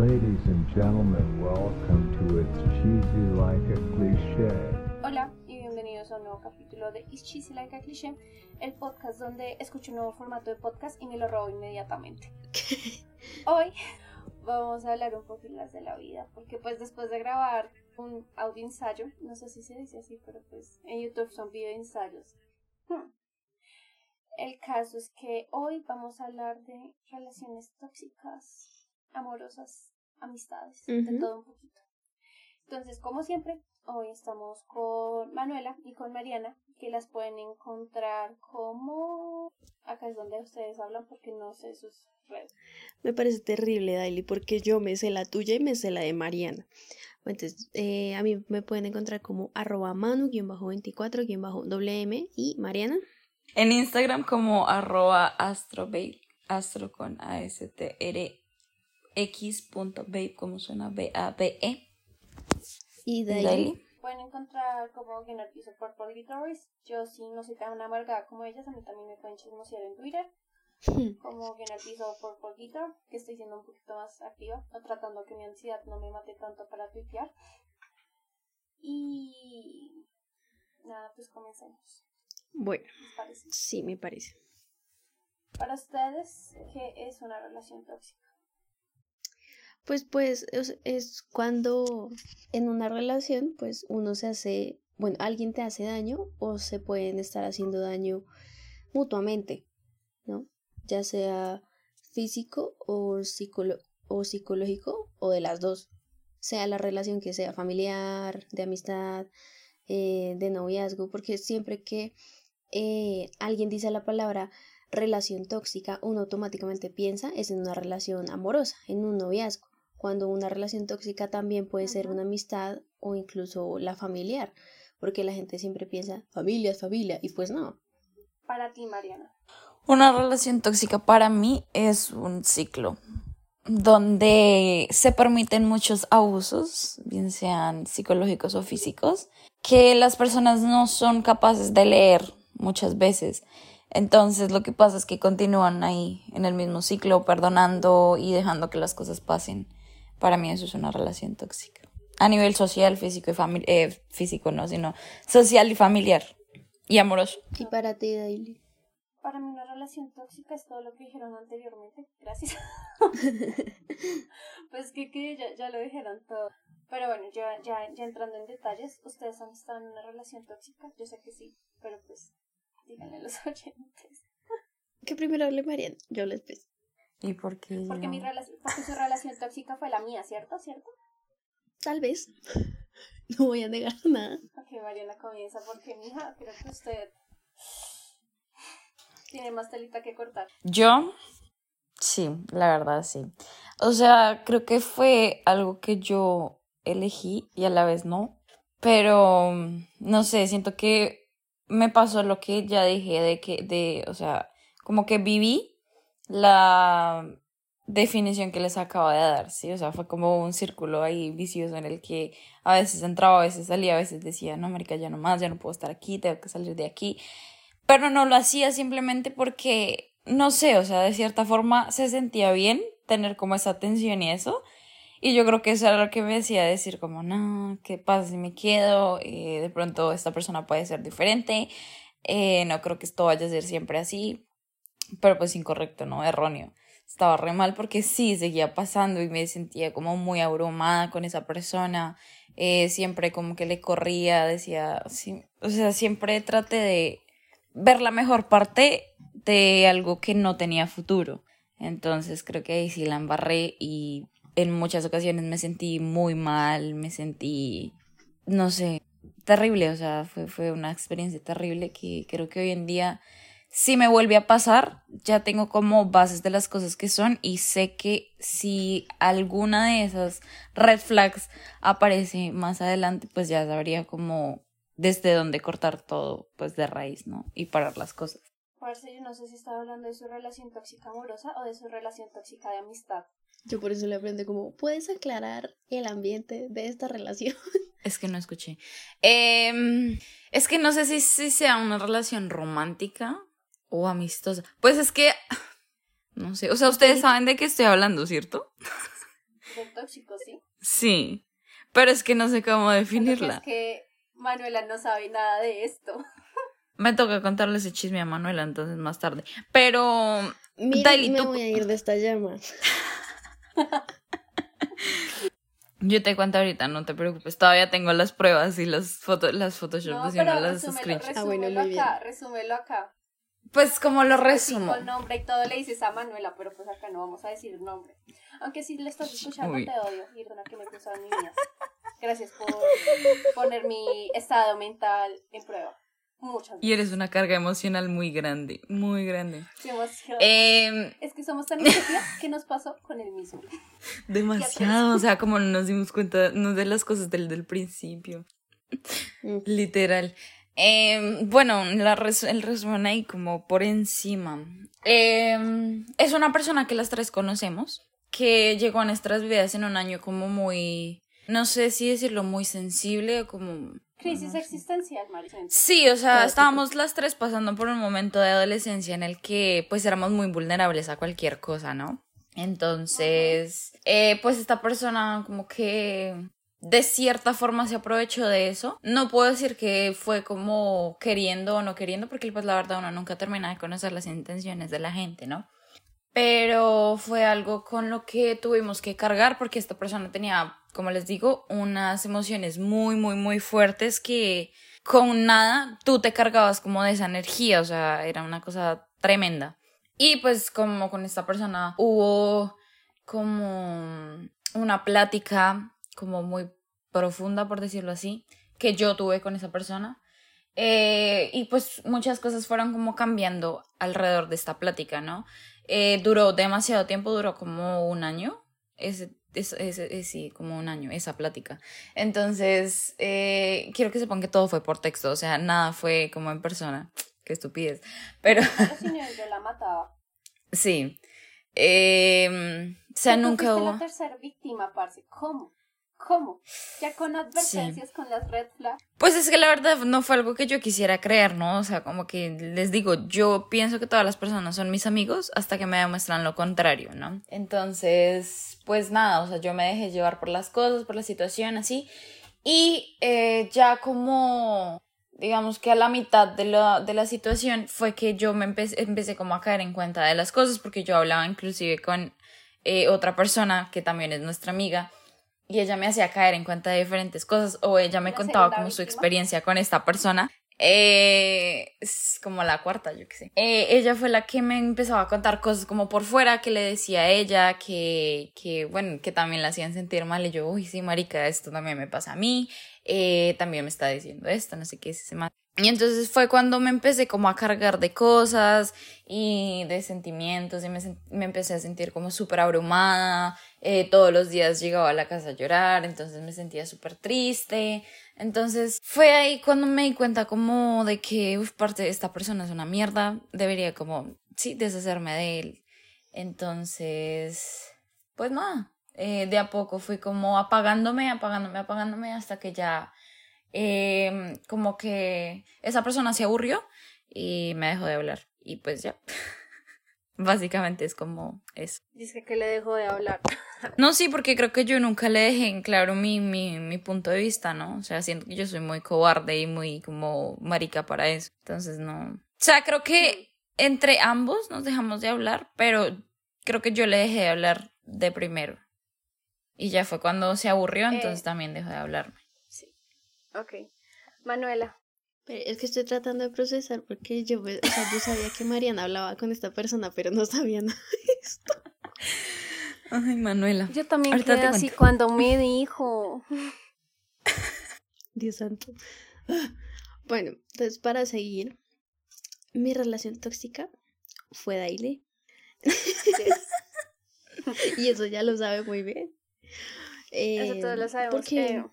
Ladies and gentlemen, welcome to It's Cheesy Like a Cliché. Hola y bienvenidos a un nuevo capítulo de Is Cheesy Like a Cliché, el podcast donde escucho un nuevo formato de podcast y me lo robo inmediatamente. Hoy vamos a hablar un poco más de la vida, porque pues después de grabar un audio ensayo, no sé si se dice así, pero pues en YouTube son video ensayos. Hmm. El caso es que hoy vamos a hablar de relaciones tóxicas amorosas, amistades, de todo un poquito. Entonces, como siempre, hoy estamos con Manuela y con Mariana, que las pueden encontrar como... Acá es donde ustedes hablan porque no sé sus redes. Me parece terrible, Daily, porque yo me sé la tuya y me sé la de Mariana. Entonces, eh, a mí me pueden encontrar como arroba manu-24-wm y Mariana. En Instagram como arroba astrobabe, astro con A-S-T-R x.babe, como suena B-A-B-E. Y de ahí. Pueden encontrar como en el piso por Politoris. Yo sí no soy tan amargada como ellas, a mí también me pueden chismosear en Twitter. como en el piso por Polgitor, que estoy siendo un poquito más activa, o tratando que mi ansiedad no me mate tanto para tuitear. Y nada, pues comencemos. Bueno, sí, me parece. Para ustedes, ¿qué es una relación tóxica? Pues pues es, cuando en una relación pues uno se hace, bueno, alguien te hace daño o se pueden estar haciendo daño mutuamente, ¿no? Ya sea físico o, o psicológico o de las dos, sea la relación que sea familiar, de amistad, eh, de noviazgo, porque siempre que eh, alguien dice la palabra relación tóxica, uno automáticamente piensa es en una relación amorosa, en un noviazgo cuando una relación tóxica también puede ser una amistad o incluso la familiar, porque la gente siempre piensa familia es familia y pues no. Para ti, Mariana. Una relación tóxica para mí es un ciclo donde se permiten muchos abusos, bien sean psicológicos o físicos, que las personas no son capaces de leer muchas veces. Entonces lo que pasa es que continúan ahí en el mismo ciclo, perdonando y dejando que las cosas pasen. Para mí eso es una relación tóxica. A nivel social, físico y familiar, eh, físico no, sino social y familiar y amoroso. ¿Y para ti, Daily? Para mí una relación tóxica es todo lo que dijeron anteriormente. Gracias. pues que, que ya, ya, lo dijeron todo. Pero bueno, ya, ya, ya entrando en detalles, ¿ustedes han estado en una relación tóxica? Yo sé que sí, pero pues díganle a los oyentes. Que primero hable Mariana, yo les pido. ¿Y por qué? Porque, mi relación, porque su relación tóxica fue la mía, ¿cierto? ¿Cierto? Tal vez. No voy a negar nada. Ok, Mariana comienza porque, mija, creo que usted tiene más telita que cortar. Yo, sí, la verdad sí. O sea, creo que fue algo que yo elegí y a la vez no. Pero, no sé, siento que me pasó lo que ya dije de que, de, o sea, como que viví la definición que les acaba de dar, ¿sí? O sea, fue como un círculo ahí vicioso en el que a veces entraba, a veces salía, a veces decía, no, marica, ya no más, ya no puedo estar aquí, tengo que salir de aquí. Pero no lo hacía simplemente porque, no sé, o sea, de cierta forma se sentía bien tener como esa tensión y eso. Y yo creo que eso era lo que me decía decir como, no, ¿qué pasa si me quedo? Eh, de pronto esta persona puede ser diferente. Eh, no creo que esto vaya a ser siempre así pero pues incorrecto, ¿no? Erróneo. Estaba re mal porque sí, seguía pasando y me sentía como muy abrumada con esa persona. Eh, siempre como que le corría, decía, sí, o sea, siempre traté de ver la mejor parte de algo que no tenía futuro. Entonces creo que ahí sí la embarré y en muchas ocasiones me sentí muy mal, me sentí, no sé, terrible, o sea, fue, fue una experiencia terrible que creo que hoy en día si me vuelve a pasar, ya tengo como bases de las cosas que son y sé que si alguna de esas red flags aparece más adelante, pues ya sabría como desde dónde cortar todo, pues de raíz, ¿no? Y parar las cosas. Parce, yo no sé si estaba hablando de su relación tóxica amorosa o de su relación tóxica de amistad. Yo por eso le aprendo como, ¿puedes aclarar el ambiente de esta relación? Es que no escuché. Em, es que no sé si, si sea una relación romántica o amistosa. Pues es que, no sé, o sea, ustedes saben de qué estoy hablando, ¿cierto? De tóxico, sí. Sí, pero es que no sé cómo definirla. Es que Manuela no sabe nada de esto. Me toca contarle ese chisme a Manuela entonces más tarde. Pero, Mira, me voy a ir de esta llama. Yo te cuento ahorita, no te preocupes. Todavía tengo las pruebas y las fotos, las Photoshop, no, pero no las resúmelo, screenshots. Ah, bueno, resúmelo muy bien. acá, resúmelo acá. Pues como lo resumo. con nombre y todo le dices a Manuela, pero pues acá no vamos a decir nombre. Aunque si le estás escuchando, Uy. te odio, Irdona, que me cruzado mi vida. Gracias por poner mi estado mental en prueba. Muchas Y eres una carga emocional muy grande, muy grande. Qué emoción. Eh, Es que somos tan estúpidas que nos pasó con el mismo. demasiado, o sea, como no nos dimos cuenta no de las cosas del, del principio. Mm. Literal. Eh, bueno, la res- el resumen ahí como por encima. Eh, es una persona que las tres conocemos, que llegó a nuestras vidas en un año como muy, no sé si decirlo, muy sensible o como... Crisis existencial, Maricel. Sí, o sea, estábamos las tres pasando por un momento de adolescencia en el que pues éramos muy vulnerables a cualquier cosa, ¿no? Entonces, eh, pues esta persona como que de cierta forma se aprovechó de eso. No puedo decir que fue como queriendo o no queriendo, porque pues la verdad uno nunca termina de conocer las intenciones de la gente, ¿no? Pero fue algo con lo que tuvimos que cargar porque esta persona tenía, como les digo, unas emociones muy, muy, muy fuertes que con nada tú te cargabas como de esa energía, o sea, era una cosa tremenda. Y pues como con esta persona hubo como una plática como muy profunda, por decirlo así, que yo tuve con esa persona. Eh, y pues muchas cosas fueron como cambiando alrededor de esta plática, ¿no? Eh, duró demasiado tiempo, duró como un año. Ese, ese, ese- sí, como un año, esa plática. Entonces, eh, quiero que sepan que todo fue por texto, o sea, nada fue como en persona. Qué estupidez. Pero yo la mataba. sí. Eh, o sea, nunca hubo. la tercera víctima, parce. ¿Cómo? ¿Cómo? Ya con advertencias, con las red flags. Pues es que la verdad no fue algo que yo quisiera creer, ¿no? O sea, como que les digo, yo pienso que todas las personas son mis amigos hasta que me demuestran lo contrario, ¿no? Entonces, pues nada, o sea, yo me dejé llevar por las cosas, por la situación, así. Y eh, ya como, digamos que a la mitad de la, de la situación fue que yo me empecé, empecé como a caer en cuenta de las cosas, porque yo hablaba inclusive con eh, otra persona que también es nuestra amiga y ella me hacía caer en cuenta de diferentes cosas o ella me ¿La contaba como su experiencia con esta persona. Eh, es como la cuarta, yo qué sé. Eh, ella fue la que me empezaba a contar cosas como por fuera que le decía a ella, que, que bueno, que también la hacían sentir mal. Y yo, uy, sí, marica, esto también me pasa a mí. Eh, también me está diciendo esto, no sé qué es ese man. Y entonces fue cuando me empecé como a cargar de cosas y de sentimientos y me, me empecé a sentir como súper abrumada. Eh, todos los días llegaba a la casa a llorar, entonces me sentía súper triste. Entonces fue ahí cuando me di cuenta como de que, uf, parte de esta persona es una mierda, debería como, sí, deshacerme de él. Entonces, pues nada, eh, de a poco fui como apagándome, apagándome, apagándome hasta que ya eh, como que esa persona se aburrió y me dejó de hablar. Y pues ya, básicamente es como eso. Dice que le dejó de hablar. No, sí, porque creo que yo nunca le dejé en claro mi, mi, mi punto de vista, ¿no? O sea, siento que yo soy muy cobarde y muy como marica para eso. Entonces, no. O sea, creo que entre ambos nos dejamos de hablar, pero creo que yo le dejé de hablar de primero. Y ya fue cuando se aburrió, entonces Eh. también dejó de hablarme. Ok. Manuela. Pero es que estoy tratando de procesar porque yo, me- o sea, yo sabía que Mariana hablaba con esta persona, pero no sabía nada de esto. Ay, Manuela. Yo también Ahorita quedé así cuento. cuando me dijo. Dios santo. Bueno, entonces para seguir, Mi relación tóxica fue Daily. y eso ya lo sabe muy bien. Eso todos lo em, sabemos. Porque...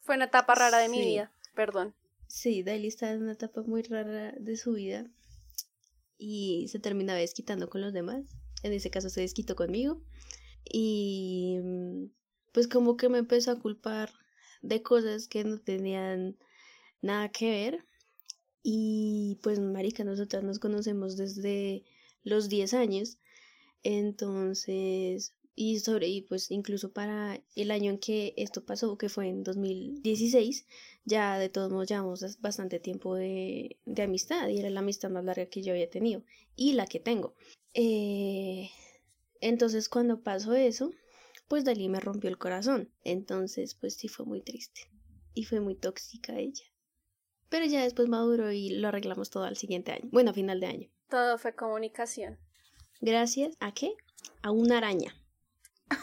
fue una etapa rara de mi vida, perdón. Sí, Daily está en una etapa muy rara de su vida y se terminaba desquitando con los demás. En ese caso se desquitó conmigo y mm, pues como que me empezó a culpar de cosas que no tenían nada que ver. Y pues, marica, nosotras nos conocemos desde los 10 años. Entonces, y sobre, y pues incluso para el año en que esto pasó, que fue en 2016, ya de todos modos llevamos bastante tiempo de, de amistad y era la amistad más larga que yo había tenido y la que tengo. Eh, entonces cuando pasó eso, pues Dalí me rompió el corazón. Entonces pues sí fue muy triste y fue muy tóxica ella. Pero ya después maduró y lo arreglamos todo al siguiente año. Bueno, a final de año. Todo fue comunicación. Gracias a qué? A una araña.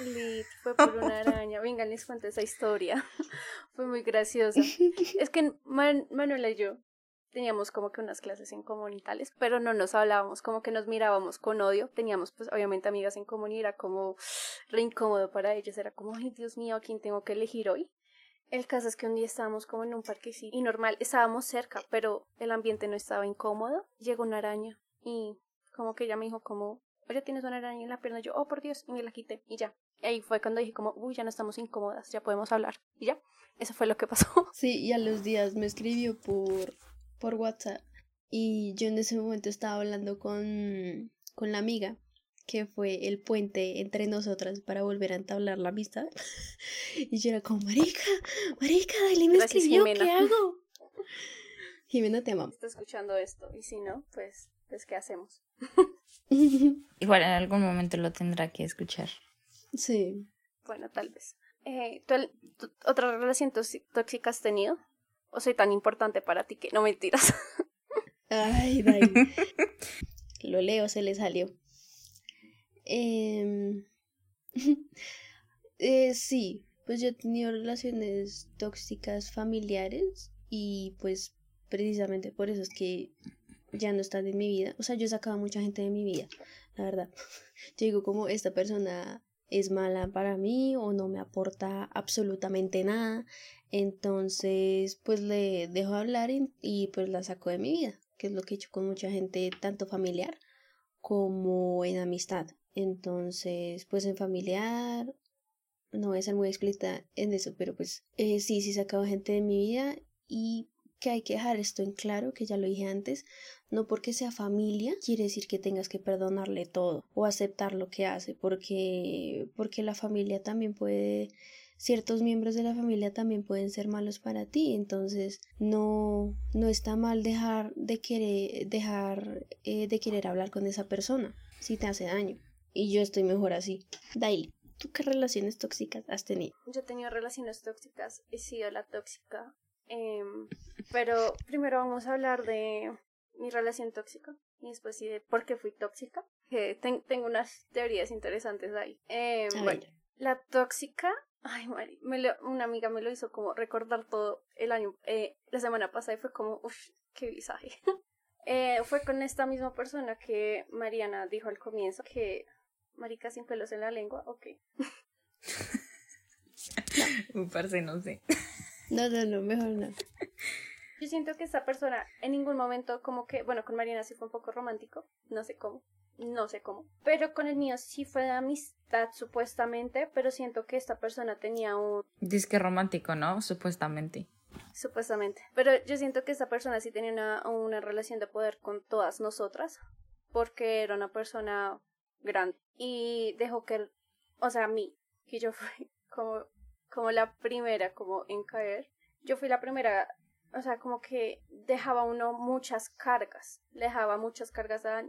Lit, fue por una araña. Venga, les cuento esa historia. fue muy graciosa. Es que Manuela y yo teníamos como que unas clases en común y tales, pero no nos hablábamos, como que nos mirábamos con odio. Teníamos pues obviamente amigas en común y era como re incómodo para ellos. Era como, ay Dios mío, ¿a quién tengo que elegir hoy? El caso es que un día estábamos como en un parquecito y normal, estábamos cerca, pero el ambiente no estaba incómodo. Llegó una araña y como que ella me dijo como, oye, tienes una araña en la pierna. Y yo, oh, por Dios, y me la quité y ya. Y ahí fue cuando dije como, uy, ya no estamos incómodas, ya podemos hablar. Y ya, eso fue lo que pasó. Sí, y a los días me escribió por, por WhatsApp y yo en ese momento estaba hablando con, con la amiga que fue el puente entre nosotras para volver a entablar la amistad. y yo era como, marica, marica, dale, me escribió, ¿qué hago? Jimena, te amamos. Está escuchando esto, y si no, pues, pues ¿qué hacemos? Igual en algún momento lo tendrá que escuchar. Sí. Bueno, tal vez. Eh, ¿tú, otra relación tóxica has tenido? ¿O soy tan importante para ti que no mentiras? Ay, dale. lo leo, se le salió. Eh, eh, sí, pues yo he tenido relaciones tóxicas familiares y pues precisamente por eso es que ya no están en mi vida. O sea, yo he mucha gente de mi vida, la verdad. Yo digo como esta persona es mala para mí o no me aporta absolutamente nada. Entonces, pues le dejo hablar y, pues la saco de mi vida, que es lo que he hecho con mucha gente, tanto familiar como en amistad. Entonces, pues en familiar, no voy a ser muy explícita en eso, pero pues eh, sí, sí sacado gente de mi vida y que hay que dejar esto en claro, que ya lo dije antes, no porque sea familia quiere decir que tengas que perdonarle todo o aceptar lo que hace, porque porque la familia también puede ciertos miembros de la familia también pueden ser malos para ti, entonces no no está mal dejar de querer dejar eh, de querer hablar con esa persona si te hace daño. Y yo estoy mejor así. Daily, ¿tú qué relaciones tóxicas has tenido? Yo he tenido relaciones tóxicas, he sido la tóxica. Em, pero primero vamos a hablar de mi relación tóxica y después sí de por qué fui tóxica. Que tengo unas teorías interesantes ahí. Eh, bueno, la tóxica, ay, Mari, me una amiga me lo hizo como recordar todo el año, eh, la semana pasada y fue como, uff, qué visaje. eh, fue con esta misma persona que Mariana dijo al comienzo que Marica sin pelos en la lengua, ok. Un parce, no sé. No, no, no, mejor no. Yo siento que esta persona en ningún momento como que, bueno, con Mariana sí fue un poco romántico, no sé cómo, no sé cómo, pero con el mío sí fue de amistad supuestamente, pero siento que esta persona tenía un... Disque romántico, ¿no? Supuestamente. Supuestamente. Pero yo siento que esta persona sí tenía una, una relación de poder con todas nosotras, porque era una persona grande y dejó que, o sea, a mí, que yo fui como, como la primera como en caer, yo fui la primera, o sea, como que dejaba uno muchas cargas, dejaba muchas cargas a,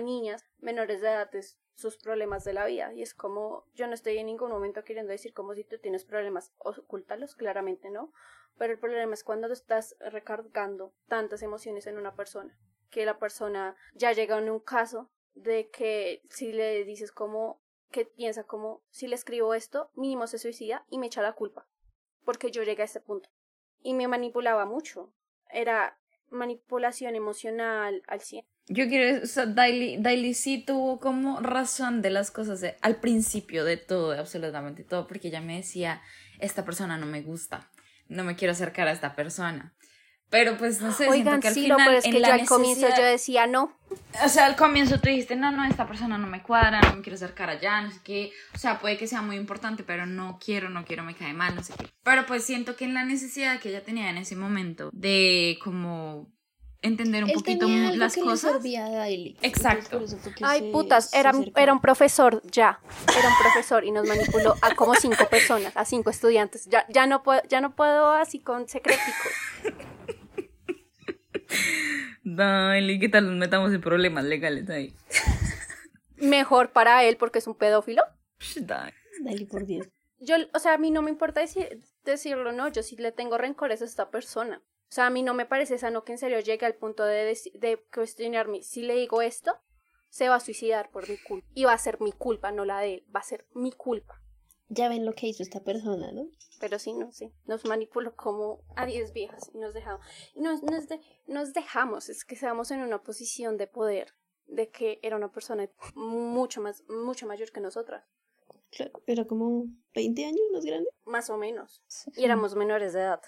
niñas menores de edad sus problemas de la vida y es como yo no estoy en ningún momento queriendo decir como si tú tienes problemas ocultalos claramente no pero el problema es cuando estás recargando tantas emociones en una persona que la persona ya llega en un caso de que si le dices como que piensa como si le escribo esto, mínimo se suicida y me echa la culpa, porque yo llegué a ese punto. Y me manipulaba mucho. Era manipulación emocional al 100. Yo quiero, o sea, Daily, sí tuvo como razón de las cosas al principio de todo, de absolutamente todo, porque ella me decía, esta persona no me gusta, no me quiero acercar a esta persona. Pero pues no sé, Oigan, siento que al sí, final no, pero es en que la yo al comienzo yo decía no. O sea, al comienzo tú dijiste, no, no, esta persona no me cuadra, no me quiero acercar allá, no sé qué. O sea, puede que sea muy importante, pero no quiero, no quiero, me cae mal, no sé qué. Pero pues siento que en la necesidad que ella tenía en ese momento de como entender un Él poquito tenía algo las que le cosas. servía a Daily. Exacto. Ay, se- putas, se era, era un profesor ya. Era un profesor y nos manipuló a como cinco personas, a cinco estudiantes. Ya, ya, no, puedo, ya no puedo así con secreticos. Dale, ¿qué tal nos metamos en problemas legales ahí? Mejor para él porque es un pedófilo. Dale. Daily, por Dios. Yo, o sea, a mí no me importa decir, decirlo, no, yo sí le tengo rencores a esta persona. O sea, a mí no me parece sano que en serio llegue al punto de, de cuestionarme. Si le digo esto, se va a suicidar por mi culpa. Y va a ser mi culpa, no la de él. Va a ser mi culpa. Ya ven lo que hizo esta persona, ¿no? Pero sí, no sé. Nos manipuló como a 10 viejas y nos dejamos. Y nos, nos, de- nos dejamos, es que seamos en una posición de poder. De que era una persona mucho más, mucho mayor que nosotras. Claro, era como 20 años más grande. Más o menos. Y éramos menores de edad.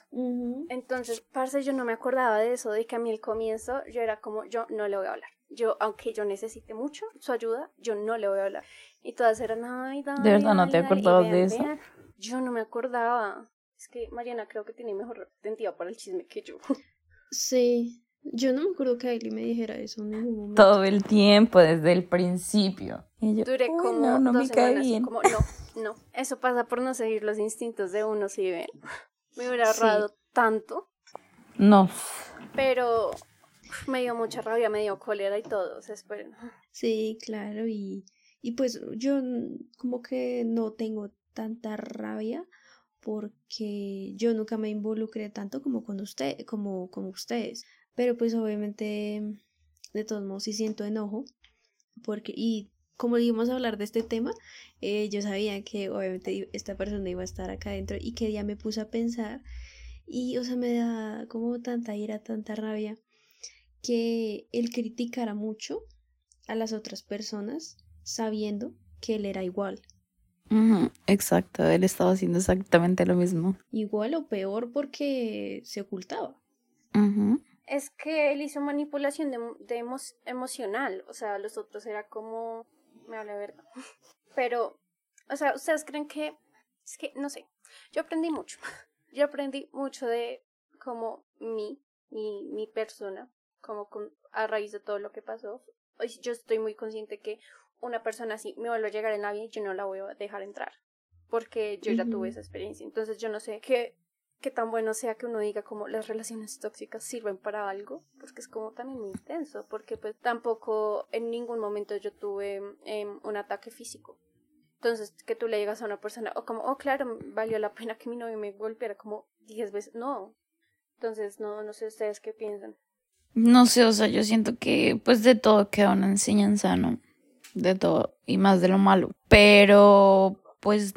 Entonces, parce, yo no me acordaba de eso, de que a mí al comienzo yo era como, yo no le voy a hablar. Yo, aunque yo necesite mucho su ayuda, yo no le voy a hablar. Y todas eran, ay, dale, ¿De verdad no te dale", y acordabas de eso? vean. Yo no me acordaba. Es que Mariana creo que tiene mejor retentiva para el chisme que yo. Sí. Yo no me acuerdo que Daily me dijera eso en ningún momento. Todo el tiempo, desde el principio. Y yo, Duré "Uy, como no, no dos me cae semanas, bien. como, no, no. Eso pasa por no seguir los instintos de uno, si ven. Me hubiera Sí. ahorrado tanto. No. Pero me dio mucha rabia, me dio cólera y todo. O sea, esperen. Sí, claro, y, y pues yo como que no tengo tanta rabia porque yo nunca me involucré tanto como con usted, como con ustedes. Pero pues obviamente, de todos modos, sí siento enojo, porque, y como íbamos a hablar de este tema, eh, yo sabía que obviamente esta persona iba a estar acá adentro y que día me puse a pensar y, o sea, me da como tanta ira, tanta rabia que él criticara mucho a las otras personas sabiendo que él era igual. Exacto, él estaba haciendo exactamente lo mismo. Igual o peor porque se ocultaba. Es que él hizo manipulación de, de emo- emocional, o sea, los otros era como, me habla verdad. Pero, o sea, ¿ustedes creen que, es que, no sé, yo aprendí mucho, yo aprendí mucho de como mi, mi, mi persona, como con, a raíz de todo lo que pasó. Hoy Yo estoy muy consciente que una persona así me vuelve a llegar en la vida y yo no la voy a dejar entrar, porque yo ya tuve esa experiencia. Entonces yo no sé qué, qué tan bueno sea que uno diga como las relaciones tóxicas sirven para algo, porque es como también muy intenso, porque pues tampoco en ningún momento yo tuve em, un ataque físico. Entonces, que tú le digas a una persona, o como, oh, claro, valió la pena que mi novio me golpeara como 10 veces. No. Entonces, no, no sé ustedes qué piensan. No sé, o sea, yo siento que pues de todo queda una enseñanza, ¿no? De todo y más de lo malo. Pero pues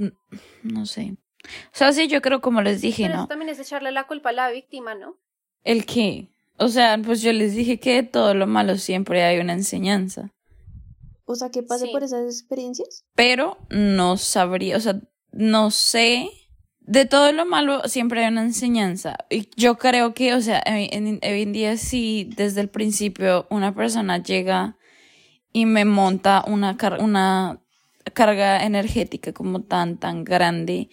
no sé. O sea, sí, yo creo como les dije, Pero eso ¿no? también es echarle la culpa a la víctima, ¿no? ¿El qué? O sea, pues yo les dije que de todo lo malo siempre hay una enseñanza. O sea, que pase Sí. por esas experiencias. Pero no sabría, o sea, no sé. De todo lo malo siempre hay una enseñanza. Y yo creo que, o sea, en- hoy en día si desde el principio una persona llega y me monta una, car- una carga energética como tan, tan grande,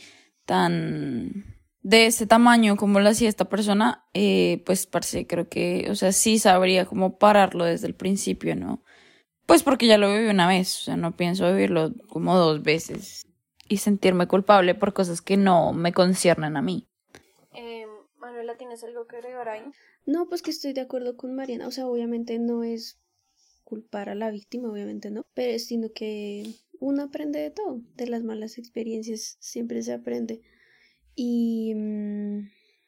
tan de ese tamaño como lo hacía esta persona, eh, pues parce, creo que, o sea, sí sabría cómo pararlo desde el principio, ¿no? Pues porque ya lo viví una vez, o sea, no pienso vivirlo como dos veces y sentirme culpable por cosas que no me conciernen a mí. Eh, Manuela, ¿tienes algo que agregar ahí? No, pues que estoy de acuerdo con Mariana. O sea, obviamente no es culpar a la víctima, obviamente no, pero sino que uno aprende de todo, de las malas experiencias siempre se aprende. Y mm,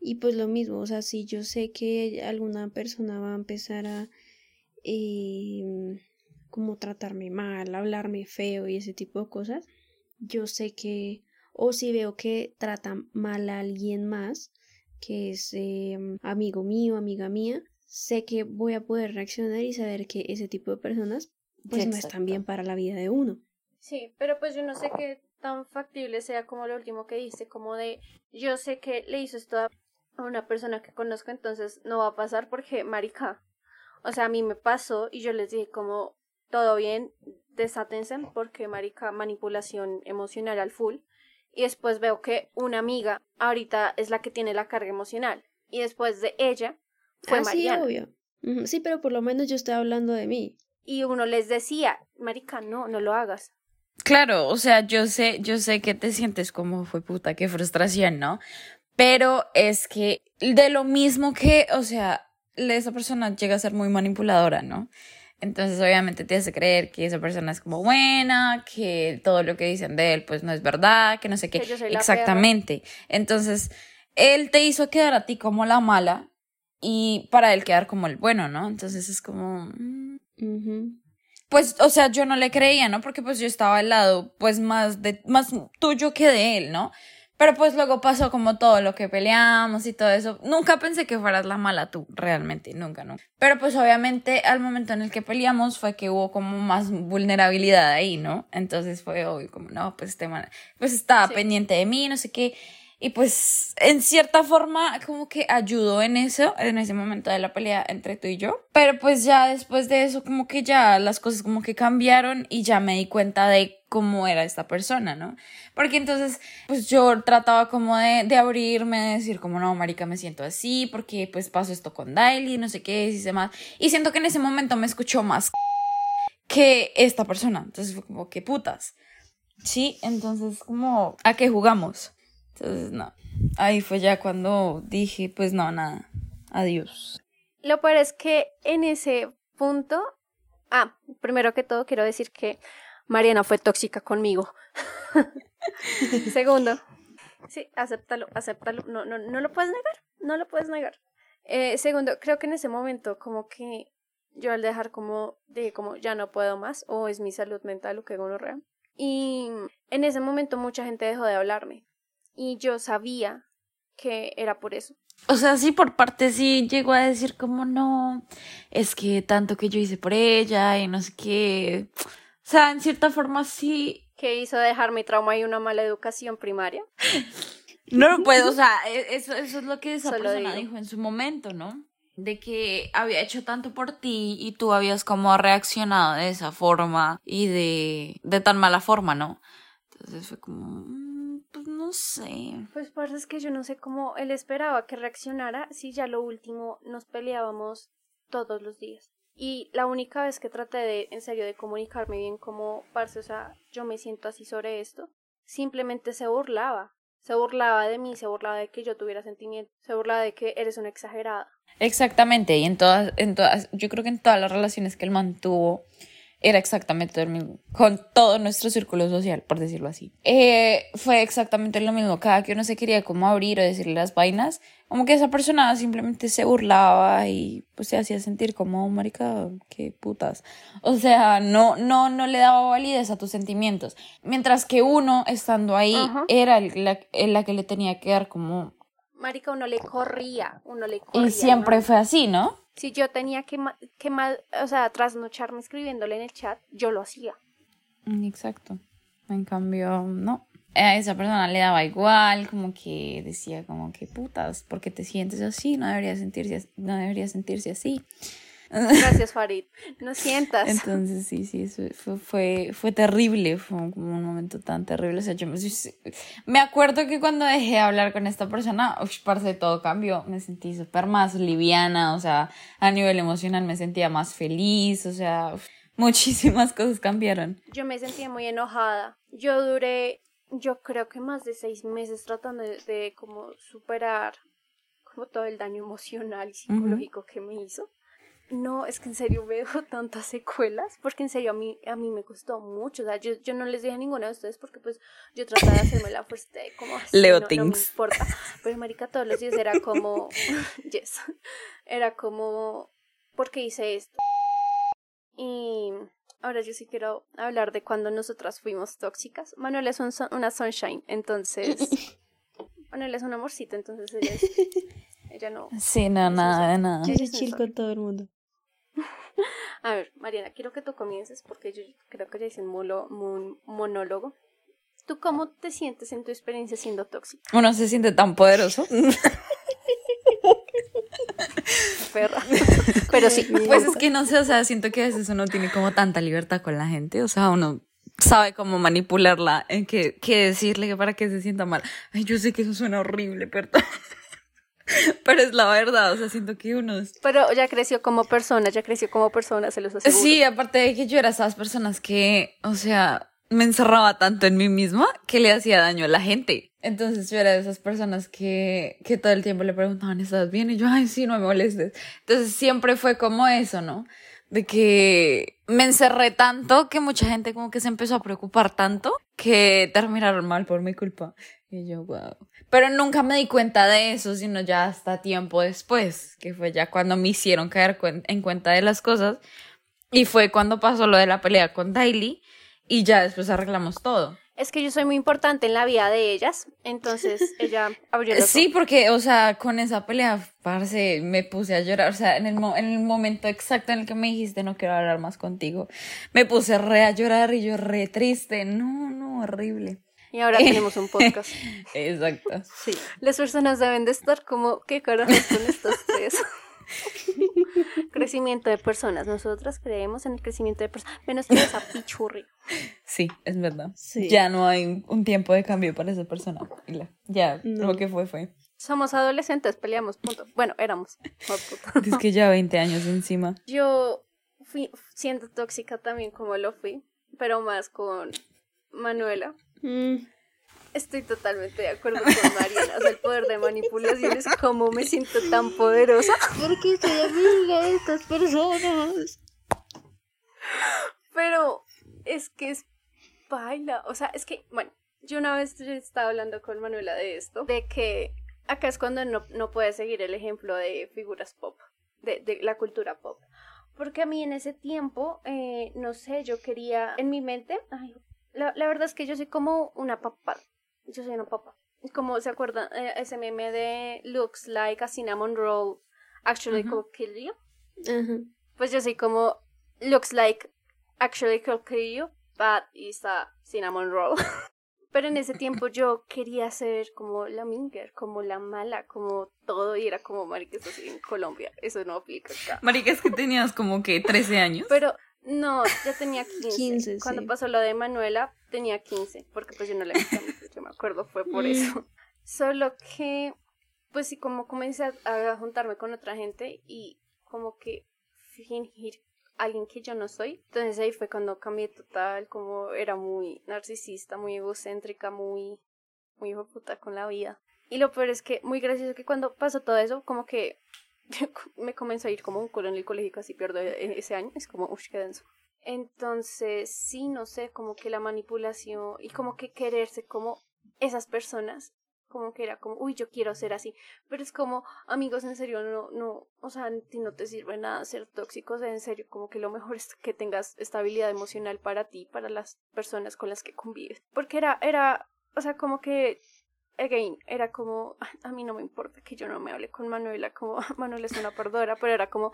Y pues lo mismo, o sea, si yo sé que alguna persona va a empezar a eh, como tratarme mal, hablarme feo y ese tipo de cosas, yo sé que, o si veo que trata mal a alguien más, que es eh, amigo mío, amiga mía, sé que voy a poder reaccionar y saber que ese tipo de personas pues no están bien para la vida de uno. Sí, pero pues yo no sé qué tan factible sea como lo último que dice, como de yo sé que le hizo esto a una persona que conozco, entonces no va a pasar porque, marica, o sea, a mí me pasó y yo les dije como, todo bien, desátense porque, marica, manipulación emocional al full. Y después veo que una amiga ahorita es la que tiene la carga emocional. Y después de ella fue ah, Mariana. Sí, obvio. Sí, pero por lo menos yo estoy hablando de mí. Y uno les decía, marica, no, no lo hagas. Claro, o sea, yo sé, yo sé que te sientes como fue puta, qué frustración, ¿no? Pero es que de lo mismo que, o sea, esa persona llega a ser muy manipuladora, ¿no? Entonces obviamente te hace creer que esa persona es como buena, que todo lo que dicen de él pues no es verdad, que no sé qué. Exactamente. Entonces, él te hizo quedar a ti como la mala y para él quedar como el bueno, ¿no? Entonces es como... Mm, pues, o sea, yo no le creía, ¿no? Porque pues yo estaba al lado pues más de más tuyo que de él, ¿no? Pero pues luego pasó como todo lo que peleamos y todo eso. Nunca pensé que fueras la mala tú, realmente, nunca, no. Pero pues obviamente al momento en el que peleamos fue que hubo como más vulnerabilidad ahí, ¿no? Entonces fue obvio como, no, pues este man, pues estaba pendiente de mí, no sé qué. Y pues en cierta forma como que ayudó en eso, en ese momento de la pelea entre tú y yo. Pero pues ya después de eso como que ya las cosas como que cambiaron y ya me di cuenta de cómo era esta persona, ¿no? Porque entonces pues yo trataba como de, de abrirme, de decir como no, marica, me siento así porque pues pasó esto con Daily, no sé qué, y demás. Y siento que en ese momento me escuchó más que esta persona. Entonces fue como, ¿qué putas? Sí, entonces como, ¿a qué jugamos? Entonces, no. Ahí fue ya cuando dije, pues no, nada. Adiós. Lo peor es que en ese punto. Ah, primero que todo quiero decir que Mariana fue tóxica conmigo. Segundo. Sí, acéptalo, acéptalo. No, no, no lo puedes negar. No lo puedes negar. Eh, segundo, creo que en ese momento, como que yo al dejar como, dije como ya no puedo más, o es mi salud mental lo que gonorrea. Y en ese momento mucha gente dejó de hablarme y yo sabía que era por eso. O sea, sí, por parte sí llegó a decir como no, es que tanto que yo hice por ella y no sé qué. O sea, en cierta forma sí. ¿Qué hizo dejar mi trauma y una mala educación primaria? no, pues, o sea, e, eso, eso es lo que esa persona dijo en su momento, ¿no? De que había hecho tanto por ti y tú habías como reaccionado de esa forma y de, de tan mala forma, ¿no? Entonces fue como no sé. Pues por es que yo no sé cómo él esperaba que reaccionara si ya lo último nos peleábamos todos los días. Y la única vez que traté de, en serio, de comunicarme bien como, parce, o sea, yo me siento así sobre esto, simplemente se burlaba. Se burlaba de mí, se burlaba de que yo tuviera sentimientos, se burlaba de que eres una exagerada. Exactamente, y en todas, en todas, yo creo que en todas las relaciones que él mantuvo, era exactamente lo mismo, con todo nuestro círculo social, por decirlo así. Eh, fue exactamente lo mismo, cada que uno se quería como abrir o decirle las vainas, como que esa persona simplemente se burlaba y pues se hacía sentir como, oh, marica, qué putas. O sea, no, no, no le daba validez a tus sentimientos. Mientras que uno, estando ahí, era la, la que le tenía que dar como... Marica, uno le corría, uno le corría. Y siempre fue así, ¿no? Si yo tenía que, que mal, o sea, trasnocharme escribiéndole en el chat, yo lo hacía. Mm, exacto. En cambio, no. A esa persona le daba igual, como que decía como que putas, porque te sientes así, no debería sentirse, no debería sentirse así. Gracias, Farid. No sientas. Entonces, sí, sí, fue, fue, fue terrible, fue un, momento tan terrible. O sea, yo me, acuerdo que cuando dejé de hablar con esta persona, uff, parce, todo cambió. Me sentí súper más liviana, o sea, a nivel emocional me sentía más feliz, o sea, muchísimas cosas cambiaron. Yo me sentía muy enojada. Yo duré, yo creo que más de seis meses tratando de, de como superar como todo el daño emocional y psicológico que me hizo no, es que en serio veo tantas secuelas, porque en serio a mí, a mí me costó mucho, o sea, yo, yo no les dije a ninguno de ustedes porque pues yo trataba de hacerme la fuerza de como así, Leo no, me importa, pero marica todos los días era como, yes, era como, ¿por qué hice esto? Y ahora yo sí quiero hablar de cuando nosotras fuimos tóxicas. Manuel es una sunshine, entonces, Manuel es un amorcito, entonces ella, ella no. Sí, no, nada, de nada. Yo soy chill con todo el mundo. A ver, Mariana, quiero que tú comiences porque yo creo que ya hice un, monólogo. ¿Tú cómo te sientes en tu experiencia siendo tóxica? Uno se siente tan poderoso. Perra. Pero sí. Pues es que no sé, o sea, siento que a veces uno tiene como tanta libertad con la gente, o sea, uno sabe cómo manipularla, en qué, qué decirle para que se sienta mal. Ay, yo sé que eso suena horrible, perdón. Pero es la verdad, o sea, siento que uno... Pero ya creció como persona, ya creció como persona, se los aseguro. Sí, aparte de que yo era esas personas que, o sea, me encerraba tanto en mí misma que le hacía daño a la gente. Entonces yo era de esas personas que, que todo el tiempo le preguntaban, ¿estás bien? Y yo, ay, sí, no me molestes. Entonces siempre fue como eso, ¿no? De que me encerré tanto que mucha gente como que se empezó a preocupar tanto que terminaron mal por mi culpa. Y yo, wow. Pero nunca me di cuenta de eso, sino ya hasta tiempo después, que fue ya cuando me hicieron caer en cuenta de las cosas. Y fue cuando pasó lo de la pelea con Daily y ya después arreglamos todo. Es que yo soy muy importante en la vida de ellas, entonces ella abrió los Sí, porque, o sea, con esa pelea, parce, me puse a llorar, o sea, en el, en el momento exacto en el que me dijiste no quiero hablar más contigo, me puse re a llorar y yo re triste, no, no, horrible. Y ahora tenemos un podcast. Exacto. Sí. Las personas deben de estar como, ¿qué carajos con estos tres? crecimiento de personas. Nosotras creemos en el crecimiento de personas. Menos que esa pichurri. Sí, es verdad. Ya no hay un tiempo de cambio para esa persona. Ya, lo que fue, fue. Somos adolescentes, peleamos, punto. Bueno, éramos. es que ya 20 años encima. Yo fui siendo tóxica también como lo fui, pero más con Manuela. Mm. Estoy totalmente de acuerdo con Mariana. O sea, el poder de manipulación es como me siento tan poderosa. Porque soy amiga de estas personas. Pero es que es baila. O sea, es que, bueno, yo una vez estaba hablando con Manuela de esto, de que acá es cuando no, no puedes seguir el ejemplo de figuras pop, de, de la cultura pop. Porque a mí en ese tiempo, eh, no sé, yo quería, en mi mente, ay, la, la, verdad es que yo soy como una papá. Yo soy una papá. Como, ¿se acuerdan? Eh, ese meme de looks like a cinnamon roll actually could kill you. Pues yo soy como looks like actually could kill you, but is a cinnamon roll. Pero en ese tiempo yo quería ser como la minger, como la mala, como todo, y era como, marica, así en Colombia, eso no aplica acá. Marica, es que tenías como que 13 años. Pero no, ya tenía 15. Cuando pasó lo de Manuela, tenía 15, porque pues yo no la vi yo me acuerdo, fue por mm. eso. Solo que, pues sí, como comencé a, juntarme con otra gente y como que fingir alguien que yo no soy. Entonces ahí fue cuando cambié total, como era muy narcisista, muy egocéntrica, muy, muy puta con la vida. Y lo peor es que, muy gracioso que cuando pasó todo eso, como que me comenzó a ir como un culo en el colegio, casi pierdo e-, ese año, es como, uff, qué denso. Entonces, sí, no sé, como que la manipulación y como que quererse como esas personas, como que era como, uy, yo quiero ser así, pero es como, amigos, en serio, no, no, o sea, no te sirve nada ser tóxicos, en serio, como que lo mejor es que tengas estabilidad emocional para ti, para las personas con las que convives, porque era, era, o sea, como que again, era como, a mí no me importa que yo no me hable con Manuela, como Manuela es una perdora, pero era como,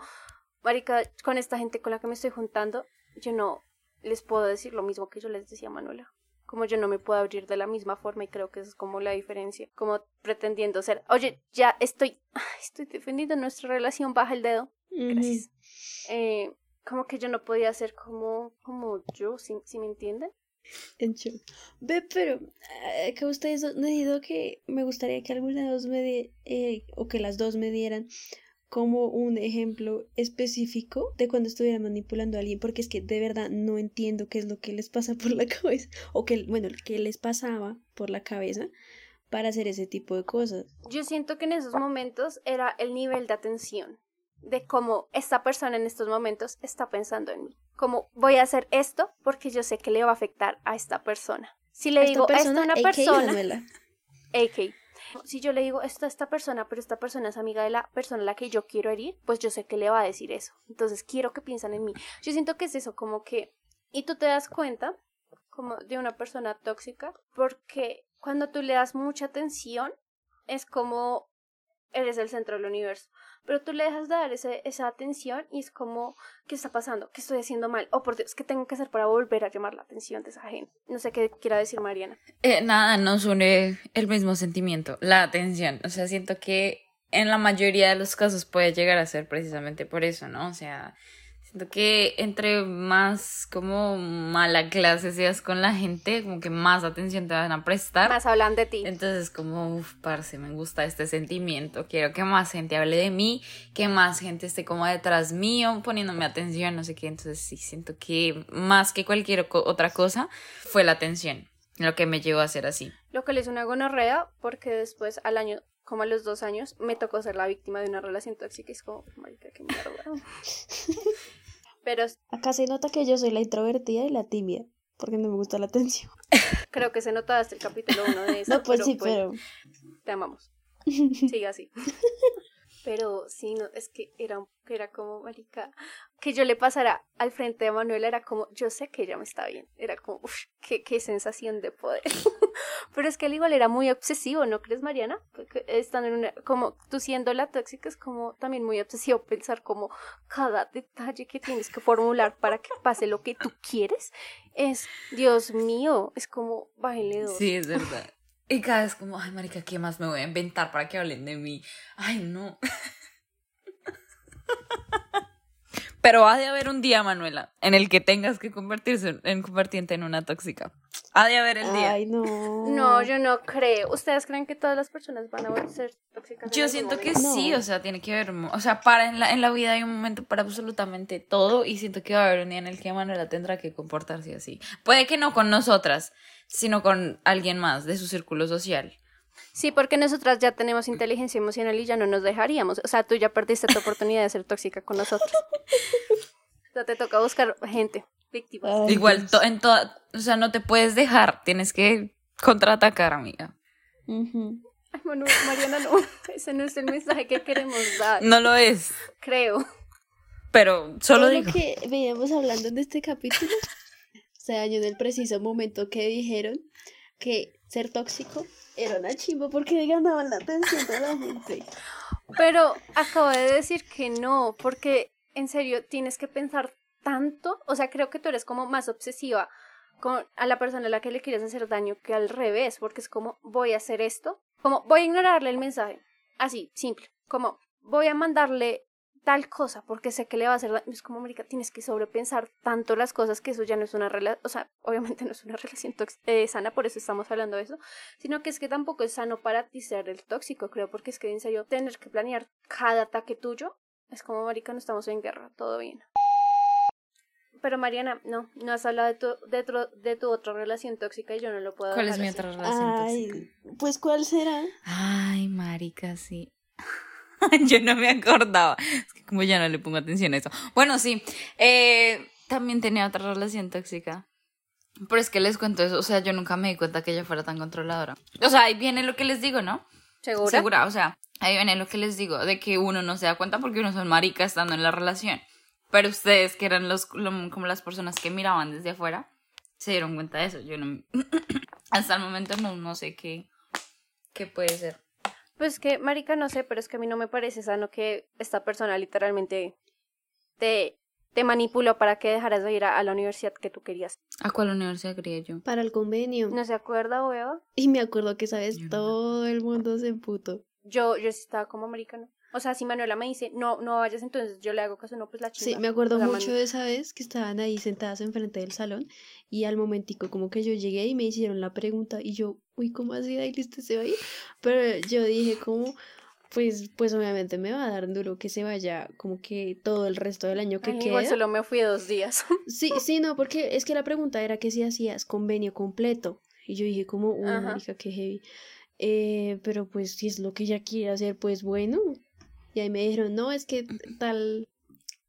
marica, con esta gente con la que me estoy juntando, yo no les puedo decir lo mismo que yo les decía a Manuela. Como yo no me puedo abrir de la misma forma y creo que esa es como la diferencia. Como pretendiendo ser, oye, ya estoy, estoy defendiendo nuestra relación, baja el dedo. Gracias. Eh, como que yo no podía ser como, como yo, si, si me entienden. En shock. Ve, pero eh, que ustedes dicho que me gustaría que alguna de dos me die- eh, o que las dos me dieran como un ejemplo específico de cuando estuviera manipulando a alguien, porque es que de verdad no entiendo qué es lo que les pasa por la cabeza, o que, bueno, que les pasaba por la cabeza para hacer ese tipo de cosas. Yo siento que en esos momentos era el nivel de atención, de cómo esta persona en estos momentos está pensando en mí. Como voy a hacer esto porque yo sé que le va a afectar a esta persona. Si le esta digo esto a una persona. AK. Si yo le digo esto a esta persona, pero esta persona es amiga de la persona a la que yo quiero herir, pues yo sé que le va a decir eso. Entonces quiero que piensen en mí. Yo siento que es eso, como que... Y tú te das cuenta como de una persona tóxica, porque cuando tú le das mucha atención, es como eres el centro del universo. Pero tú le dejas de dar ese, esa atención y es como, ¿qué está pasando? ¿Qué estoy haciendo mal? Oh, por Dios, ¿qué tengo que hacer para volver a llamar la atención de esa gente? No sé qué quiera decir Mariana. Eh, nada, nos une el mismo sentimiento, la atención. O sea, siento que en la mayoría de los casos puede llegar a ser precisamente por eso, ¿no? O sea, siento que entre más como mala clase seas con la gente, como que más atención te van a prestar. Más hablan de ti. Entonces, como, uff, parce, me gusta este sentimiento. Quiero que más gente hable de mí, que más gente esté como detrás mío, poniéndome atención, no sé qué. Entonces, sí, siento que más que cualquier otra cosa, fue la atención lo que me llevó a ser así. Lo que le hizo una gonorrea porque después al año, como a los dos años, me tocó ser la víctima de una relación tóxica es como, marica, qué mierda. Pero Acá se nota que yo soy la introvertida y la tímida, porque no me gusta la atención. creo que se notaba hasta el capítulo uno de eso. No, pues sí, bueno, pero... Te amamos. Sigue así. Pero sí, no, es que era, era como, marica, que yo le pasara al frente de Manuela era como, yo sé que ella me está bien. Era como, uff, qué, qué sensación de poder. Pero es que él igual era muy obsesivo, ¿no crees, Mariana? Estando en una, como tú siendo la tóxica es como también muy obsesivo pensar como cada detalle que tienes que formular para que pase lo que tú quieres. Es, Dios mío, es como, bájale dos. Sí, es verdad. Y cada vez como, ay, marica, ¿qué más me voy a inventar para que hablen de mí? Ay, no. Pero ha de haber un día, Manuela, en el que tengas que convertirse en convertirte en una tóxica. Ha de haber el día. Ay, no. No, yo no creo. ¿Ustedes creen que todas las personas van a ser tóxicas? Yo siento que sí, o sea, tiene que haber, o sea, para en la, en la vida hay un momento para absolutamente todo y siento que va a haber un día en el que Manuela tendrá que comportarse así. Puede que no con nosotras, sino con alguien más de su círculo social. Sí, porque nosotras ya tenemos inteligencia emocional y ya no nos dejaríamos. O sea, tú ya perdiste tu oportunidad de ser tóxica con nosotros. O sea, te toca buscar gente, víctimas. Ay, Igual, to- en toda, o sea, no te puedes dejar, tienes que contraatacar, amiga. Ujú. Ay, Manu, Mariana, no. Ese no es el mensaje que queremos dar. No lo es, Creo. pero solo digo. lo que veníamos hablando en este capítulo se dañó en el preciso momento que dijeron que ser tóxico era una chimba porque ganaban la atención de la gente. Pero acabo de decir que no, porque en serio tienes que pensar tanto. O sea, creo que tú eres como más obsesiva con a la persona a la que le quieres hacer daño que al revés, porque es como voy a hacer esto, como voy a ignorarle el mensaje, así, simple, como voy a mandarle tal cosa porque sé que le va a hacer daño. Es como, Marica, tienes que sobrepensar tanto las cosas que eso ya no es una relación, o sea, obviamente no es una relación eh, sana, por eso estamos hablando de eso, sino que es que tampoco es sano para ti ser el tóxico, creo, porque es que en serio tener que planear cada ataque tuyo es como, marica, no estamos en guerra, todo bien. Pero Mariana, no, no has hablado de tu, de, tu- de tu otra relación tóxica y yo no lo puedo ¿Cuál es mi así. otra relación Ay, tóxica? pues ¿cuál será? Ay, marica, sí. Yo no me acordaba. Es que como ya no le pongo atención a eso. Bueno, sí. eh, también tenía otra relación tóxica. Pero es que les cuento eso. O sea, yo nunca me di cuenta que ella fuera tan controladora. O sea, ahí viene lo que les digo, ¿no? ¿Segura? Segura. O sea, ahí viene lo que les digo. De que uno no se da cuenta porque uno son marica estando en la relación. Pero ustedes, que eran los lo- como las personas que miraban desde afuera, se dieron cuenta de eso. Yo no. Hasta el momento no, no sé qué, qué puede ser. Pues que, marica, no sé, pero es que a mí no me parece sano que esta persona literalmente te, te manipuló para que dejaras de ir a, a la universidad que tú querías. ¿A cuál universidad quería yo? Para el convenio. ¿No se acuerda, wea? Y me acuerdo que, ¿sabes? Yo no. Todo el mundo se emputó. Yo, yo sí estaba como americano. O sea, si Manuela me dice, no, no vayas, entonces yo le hago caso, no, pues la chica. Sí, me acuerdo mucho de esa vez que estaban ahí sentadas enfrente del salón y al momentico como que yo llegué y me hicieron la pregunta y yo, uy, ¿cómo así, Daily, usted se va a ir? Pero yo dije como, pues, pues obviamente me va a dar duro que se vaya como que todo el resto del año que Ay, queda. Igual solo me fui dos días. Sí, sí, no, porque es que la pregunta era que si hacías convenio completo. Y yo dije como, uy, marica, qué heavy. Eh, pero pues si es lo que ella quiere hacer, pues bueno. Y ahí me dijeron, no, es que tal,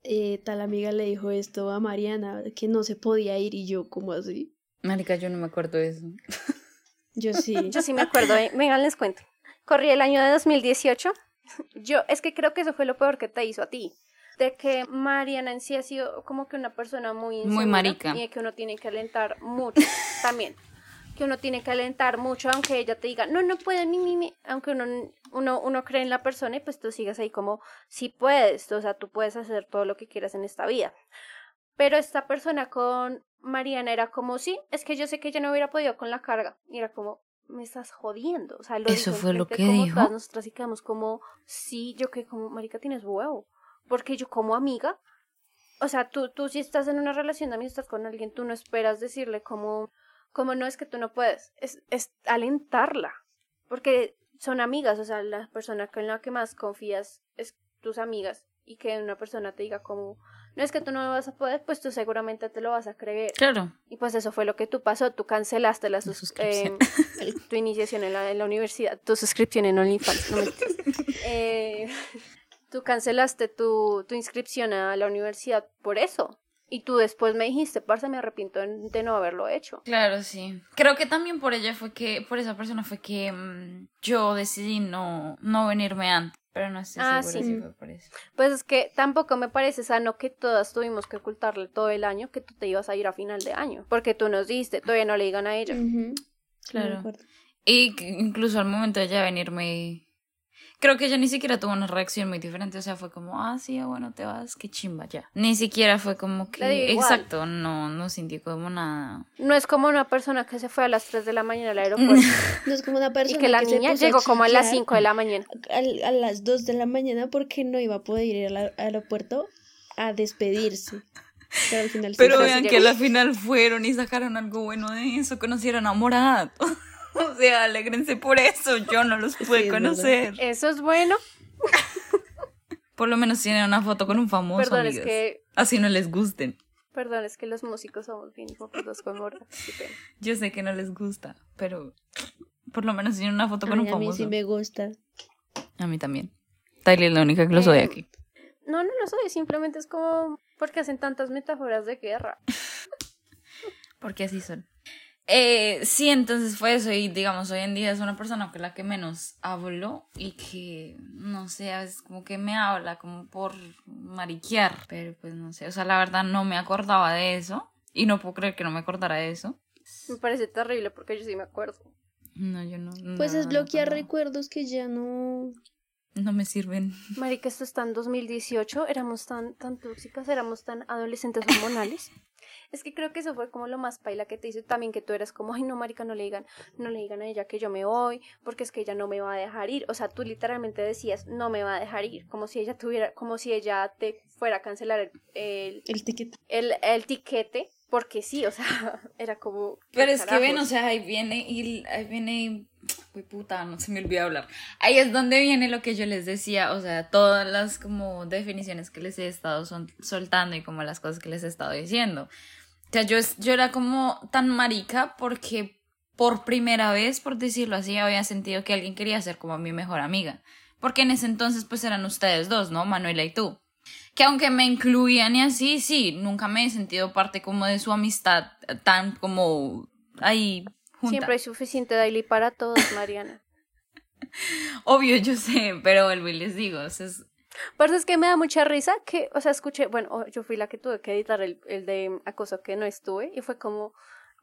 eh, tal amiga le dijo esto a Mariana, que no se podía ir. Y yo, como así? Marica, yo no me acuerdo de eso. Yo sí. Yo sí me acuerdo, ¿eh? vengan, les cuento. Corrí el año de 2018. Yo, es que creo que eso fue lo peor que te hizo a ti. De que Mariana en sí ha sido como que una persona muy insegura marica. Y de que uno tiene que alentar mucho también. Que uno tiene que alentar mucho, aunque ella te diga, no, no puedo, ni, ni, ni. Aunque uno, uno, uno cree en la persona y pues tú sigas ahí como, sí puedes, o sea, tú puedes hacer todo lo que quieras en esta vida. Pero esta persona con Mariana era como, sí, es que yo sé que ella no hubiera podido con la carga. Y era como, me estás jodiendo. O sea, lo ¿Eso fue lo que como dijo? todas nosotras y quedamos como, sí, yo que como, marica, tienes huevo. Porque yo como amiga, o sea, tú, tú si estás en una relación de amistad con alguien, tú no esperas decirle como, como no es que tú no puedes, es, es alentarla. Porque son amigas, o sea, la persona con la que más confías es tus amigas. Y que una persona te diga como, no es que tú no lo vas a poder, pues tú seguramente te lo vas a creer. Claro. Y pues eso fue lo que tú pasó, tú cancelaste la sus- eh, tu iniciación en la, en la universidad, tu suscripción en OnlyFans, no. Eh, tú cancelaste tu, tu inscripción a la universidad por eso. Y tú después me dijiste, parce, me arrepiento de no haberlo hecho. Claro, sí. Creo que también por ella fue que, por esa persona fue que mm, yo decidí no, no venirme antes. Pero no estoy Ah, segura sí. si fue por eso. Pues es que tampoco me parece sano que todas tuvimos que ocultarle todo el año que tú te ibas a ir a final de año. Porque tú nos diste, todavía no le digan a ella. Claro. Y que incluso al momento de ella venirme, creo que ella ni siquiera tuvo una reacción muy diferente. O sea, fue como, ah, sí, ah, bueno, te vas, qué chimba ya. Ni siquiera fue como que, exacto, no, no sintió como nada. No es como una persona que se fue a las 3 de la mañana al aeropuerto No es como una y persona que la se niña puso a llegó como a las chillar 5 de la mañana. al- a las 2 de la mañana porque no iba a poder ir al a- aeropuerto a despedirse. Pero al final Pero vean que a la final fueron y sacaron algo bueno de eso, conocieron a Morat. o sea, alegrense por eso, yo no los pude conocer. Eso es bueno. Por lo menos tienen una foto con un famoso, Perdón, es que Así no les gusten. Perdón, es que los músicos somos bien hipócritas con pena. Yo sé que no les gusta, pero por lo menos tienen una foto con Ay, un a mí famoso. sí me gusta. A mí también. Tyler es la única que lo soy Eh, aquí. No, no lo soy, simplemente es como porque hacen tantas metáforas de guerra. Porque así son. Eh, sí, entonces fue eso. Y digamos, hoy en día es una persona con la que menos hablo y que, no sé, a veces como que me habla como por mariquear. Pero pues no sé, o sea, la verdad no me acordaba de eso. Y no puedo creer que no me acordara de eso. Me parece terrible porque yo sí me acuerdo. No, yo no. Pues no, es bloquear recuerdos que ya no. No me sirven. Marica, esto está en 2018, éramos tan, tan tóxicas, éramos tan adolescentes hormonales. Es que creo que eso fue como lo más paila que te hizo también que tú eras como, ay no, marica, no le digan, no le digan a ella que yo me voy, porque es que ella no me va a dejar ir. O sea, tú literalmente decías, no me va a dejar ir, como si ella tuviera, como si ella te fuera a cancelar el, el, ticket. el, el tiquete, porque sí, o sea, era como... ¿qué Pero es que ven, o sea, ahí viene y ahí viene. Uy, puta, no se me olvidó hablar. Ahí es donde viene lo que yo les decía, o sea, todas las como definiciones que les he estado son- soltando y como las cosas que les he estado diciendo. O sea, yo, es- yo era como tan marica porque por primera vez, por decirlo así, había sentido que alguien quería ser como mi mejor amiga. Porque en ese entonces pues eran ustedes dos, ¿no? Manuela y tú. Que aunque me incluían y así, sí, nunca me he sentido parte como de su amistad tan como ahí junta. Siempre hay suficiente daily para todos, Mariana. Obvio, yo sé, pero vuelvo y les digo, o sea, es- Pero es que me da mucha risa que, o sea, escuché, bueno, oh, yo fui la que tuve que editar el, el de acoso que no estuve y fue como,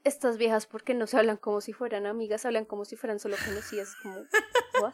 estas viejas, ¿por qué no se hablan como si fueran amigas? Hablan como si fueran solo conocidas, como, ¿what?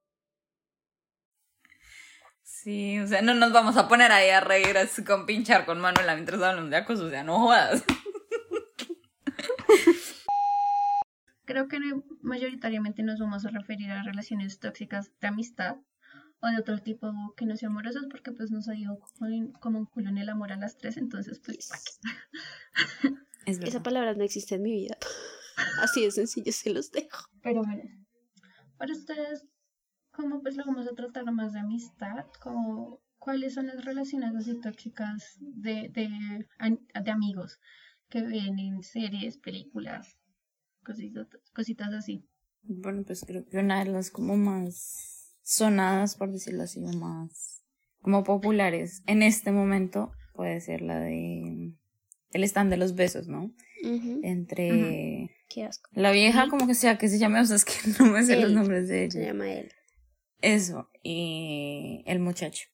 Sí, o sea, no nos vamos a poner ahí a reír así con pinchar con Manuela mientras hablamos de acoso, o sea, no jodas. Creo que mayoritariamente nos vamos a referir a relaciones tóxicas de amistad o de otro tipo que no sean amorosas porque pues nos ha ido como un culo en el amor a las tres, entonces pues... Esa palabra no existe en mi vida. Así de sencillo se los dejo. Pero bueno, para ustedes, ¿cómo pues lo vamos a tratar más de amistad? como ¿Cuáles son las relaciones así tóxicas de, de, de amigos que ven en series, películas, cositas, cositas así? Bueno, pues creo que una de las como más sonadas, por decirlo así, más como populares en este momento puede ser la de el stand de los besos, ¿no? Entre Qué asco. la vieja, como que sea que se llame, o sea, es que no me sé los nombres de ella. Se llama él. Eso, y el muchacho.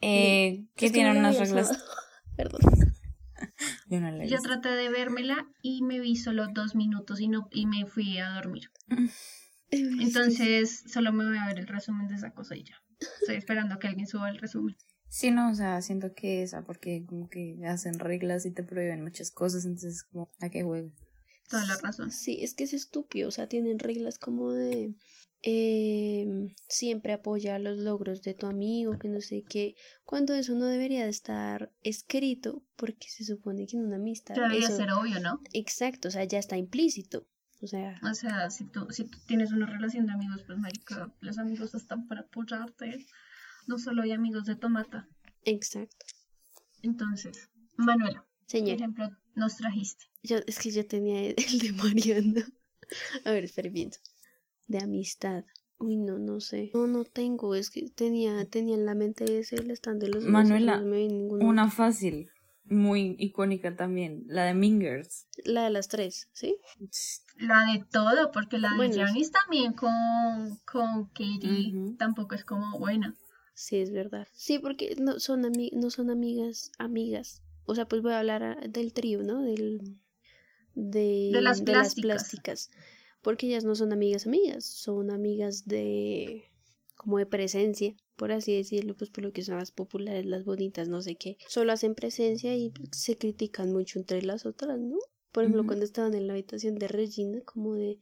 Eh, que tiene unas reglas. Perdón. Yo no Yo traté de vérmela y me vi solo dos minutos y no y me fui a dormir. Entonces solo me voy a ver el resumen de esa cosa y ya. Estoy esperando a que alguien suba el resumen. Sí, no, o sea, siento que esa, porque como que hacen reglas y te prohíben muchas cosas, entonces como, ¿a qué juego? Toda la razón. Sí, es que es estúpido, o sea, tienen reglas como de em, siempre apoya los logros de tu amigo, que no sé qué, cuando eso no debería de estar escrito, porque se supone que en una amistad Debería eso- ser obvio, ¿no? exacto, o sea, ya está implícito, o sea, O sea, si tú, si tú tienes una relación de amigos, pues marica, los amigos están para apoyarte. No solo hay amigos de tomata. exacto. Entonces, Manuela, por Señor, ejemplo, nos trajiste. yo, es que yo tenía el de Mariana. A ver, espera, pienso. De amistad. Uy, no, no sé. No, no tengo. Es que tenía, tenía en la mente ese el stand de los Manuela, no. Una fácil, muy icónica también, la de Mingers. La de las tres, ¿sí? La de todo, porque la de Janice también con, con Katie tampoco es como buena. Sí, es verdad. Sí, porque no son, ami no son amigas, amigas. O sea, pues voy a hablar a- del trío, ¿no? Del, de, De las plásticas. plásticas. Porque ellas no son amigas, amigas. Son amigas de. como de presencia, por así decirlo, pues por lo que son las populares, las bonitas, no sé qué. Solo hacen presencia y se critican mucho entre las otras, ¿no? Por ejemplo, cuando estaban en la habitación de Regina, como de.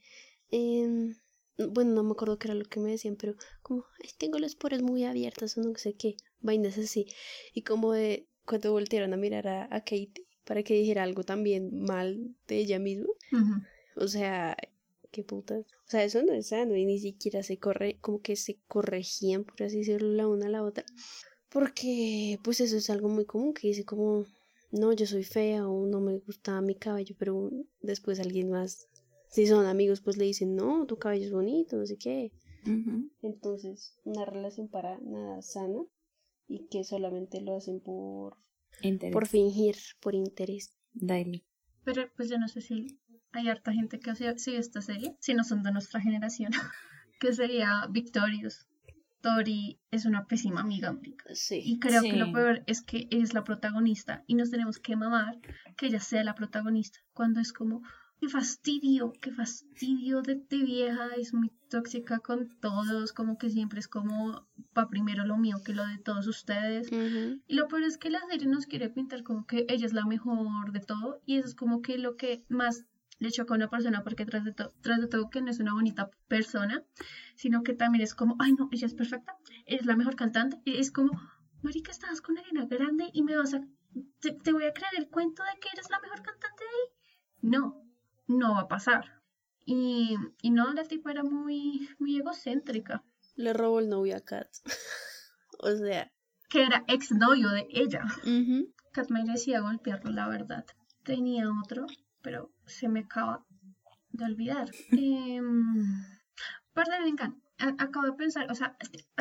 em, bueno, no me acuerdo qué era lo que me decían, pero como, ay, tengo los poros muy abiertos o no sé qué, vainas así. Y como de cuando voltearon a mirar a, a Katie para que dijera algo también mal de ella misma. O sea, qué putas. O sea, eso no es sano y ni siquiera se corre, como que se corregían, por así decirlo, la una a la otra. Porque, pues eso es algo muy común que dice como, no, yo soy fea o no me gusta mi cabello, pero después alguien más, si son amigos, pues le dicen, no, tu cabello es bonito, no sé qué. Entonces, una relación para nada sana y que solamente lo hacen por, Interés. por fingir, por interés. Daily. Pero pues yo no sé si hay harta gente que sigue esta serie, si no son de nuestra generación, que sería Victorious. Tori es una pésima amiga, marica. Y Sí. creo que lo Sí. peor es que es la protagonista y nos tenemos que mamar que ella sea la protagonista. Cuando es como, qué fastidio, qué fastidio de, de vieja, es muy tóxica con todos, como que siempre es como, va primero lo mío que lo de todos ustedes. Ujú. Y lo peor es que la serie nos quiere pintar como que ella es la mejor de todo y eso es como que lo que más le choca a una persona porque tras de, tras de todo que no es una bonita persona, sino que también es como, ay no, ella es perfecta, es la mejor cantante, es como, marica, estabas con Ariana Grande y me vas a, te, voy a creer el cuento de que eres la mejor cantante de ahí. No, no va a pasar. Y, y no, la tipa era muy, muy egocéntrica. Le robó el novio a Kat. o sea. Que era ex novio de ella. Kat merecía golpearlo, la verdad. Tenía otro, pero se me acaba de olvidar. eh, perdón, vengan, acabo de pensar, o sea,